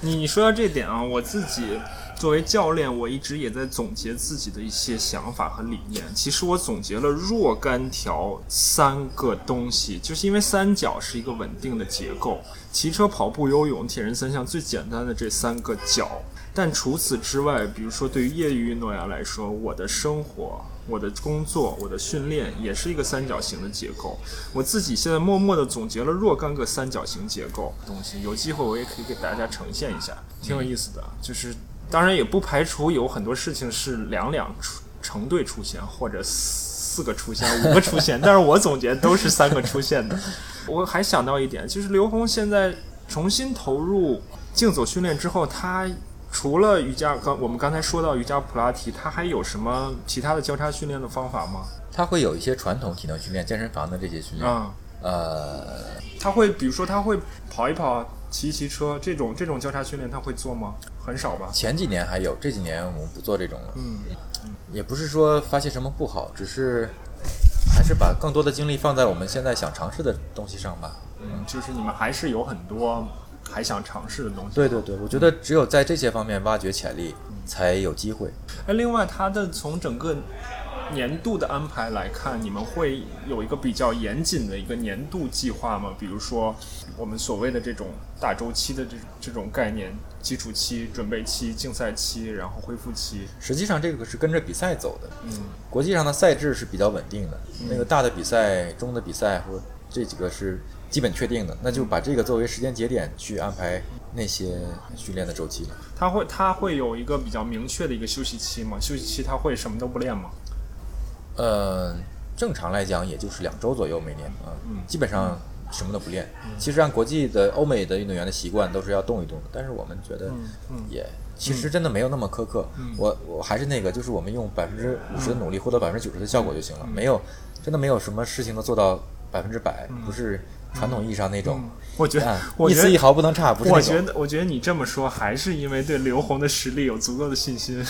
你 你说到这点啊，我自己作为教练，我一直也在总结自己的一些想法和理念。其实我总结了若干条三个东西，就是因为三角是一个稳定的结构，骑车、跑步、游泳、铁人三项最简单的这三个角。但除此之外，比如说对于业余运动员来说，我的生活。我的工作，我的训练也是一个三角形的结构。我自己现在默默地总结了若干个三角形结构东西，有机会我也可以给大家呈现一下，挺有意思的。就是当然也不排除有很多事情是两两出成对出现，或者四个出现、五个出现，但是我总结都是三个出现的。我还想到一点，就是刘红现在重新投入竞走训练之后，他。除了瑜伽，刚我们刚才说到瑜伽、普拉提，它还有什么其他的交叉训练的方法吗？它会有一些传统体能训练，健身房的这些训练。啊，呃，他会比如说他会跑一跑、骑一骑车这种这种交叉训练，他会做吗？很少吧。前几年还有，这几年我们不做这种了。嗯，也不是说发现什么不好，只是还是把更多的精力放在我们现在想尝试的东西上吧。嗯，就是你们还是有很多。还想尝试的东西。对对对，我觉得只有在这些方面挖掘潜力，才有机会。哎，另外，它的从整个年度的安排来看，你们会有一个比较严谨的一个年度计划吗？比如说，我们所谓的这种大周期的这这种概念：基础期、准备期、竞赛期，然后恢复期。实际上，这个是跟着比赛走的。嗯，国际上的赛制是比较稳定的。那个大的比赛、中的比赛和这几个是。基本确定的，那就把这个作为时间节点去安排那些训练的周期了。他会他会有一个比较明确的一个休息期吗？休息期他会什么都不练吗？呃，正常来讲也就是两周左右每年啊，基本上什么都不练。其实按国际的欧美的运动员的习惯都是要动一动的，但是我们觉得也其实真的没有那么苛刻。我我还是那个，就是我们用百分之五十的努力获得百分之九十的效果就行了，没有真的没有什么事情能做到百分之百，不是传统意义上那种。我觉得啊我觉得一丝一毫不能差，不是。我觉得，我觉得你这么说，还是因为对刘虹的实力有足够的信心。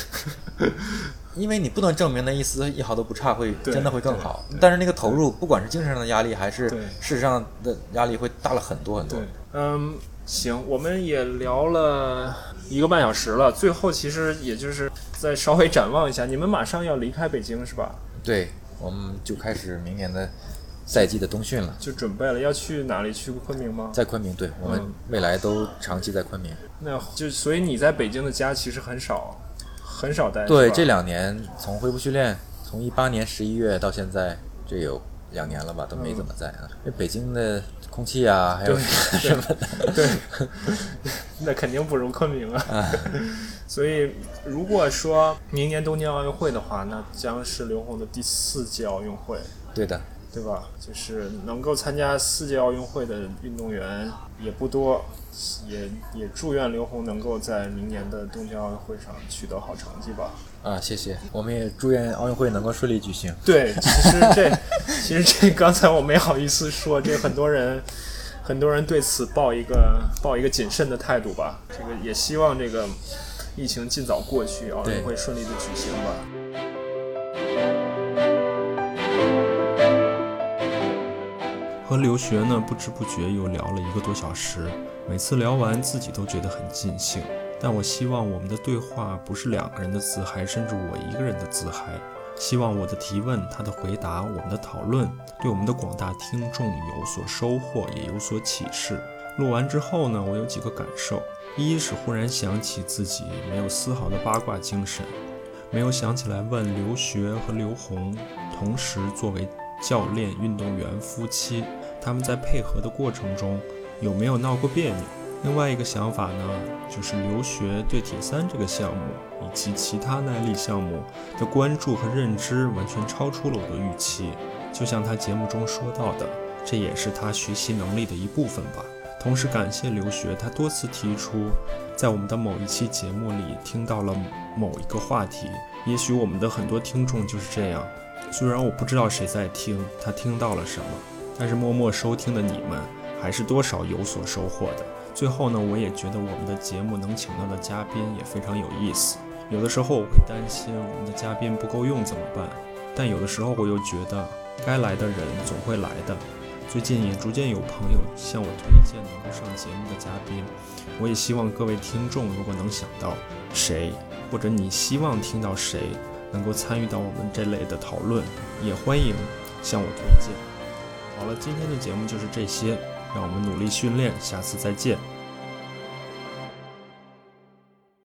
因为你不能证明那一丝一毫都不差会真的会更好，但是那个投入，不管是精神上的压力还是对事实上的压力，会大了很多很多。，嗯，行，我们也聊了一个半小时了，最后其实也就是再稍微展望一下，你们马上要离开北京是吧？对，我们就开始明年的赛季的冬训了，就准备了要去哪里？去昆明吗？在昆明，对我们嗯未来都长期在昆明。那就所以你在北京的家其实很少，很少待。对，这两年从恢复训练，从一八年十一月到现在，这有两年了吧，都没怎么在啊。因为北京的空气啊，还有 什么的，对，那肯定不如昆明啊。所以，如果说明年东京奥运会的话，那将是刘虹的第四届奥运会，对的，对吧？就是能够参加四届奥运会的运动员也不多，也也祝愿刘虹能够在明年的东京奥运会上取得好成绩吧。啊，谢谢。我们也祝愿奥运会能够顺利举行。对，其实这 其实这刚才我没好意思说，这很多人很多人对此抱一个抱一个谨慎的态度吧。这个也希望这个疫情尽早过去，奥运会顺利的举行吧。和留学呢，不知不觉又聊了一个多小时，每次聊完自己都觉得很尽兴。但我希望我们的对话不是两个人的自嗨，甚至我一个人的自嗨。希望我的提问、他的回答、我们的讨论，对我们的广大听众有所收获，也有所启示。录完之后呢，我有几个感受：一是忽然想起自己没有丝毫的八卦精神，没有想起来问刘学和刘红，同时作为教练、运动员夫妻，他们在配合的过程中有没有闹过别扭？另外一个想法呢，就是留学对铁三这个项目以及其他耐力项目的关注和认知完全超出了我的预期。就像他节目中说到的，这也是他学习能力的一部分吧。同时感谢留学，他多次提出，在我们的某一期节目里听到了某一个话题，也许我们的很多听众就是这样。虽然我不知道谁在听，他听到了什么，但是默默收听的你们还是多少有所收获的。最后呢，我也觉得我们的节目能请到的嘉宾也非常有意思。有的时候我会担心我们的嘉宾不够用怎么办，但有的时候我又觉得该来的人总会来的。最近也逐渐有朋友向我推荐能够上节目的嘉宾，我也希望各位听众如果能想到谁，或者你希望听到谁能够参与到我们这类的讨论，也欢迎向我推荐。好了，今天的节目就是这些，让我们努力训练，下次再见。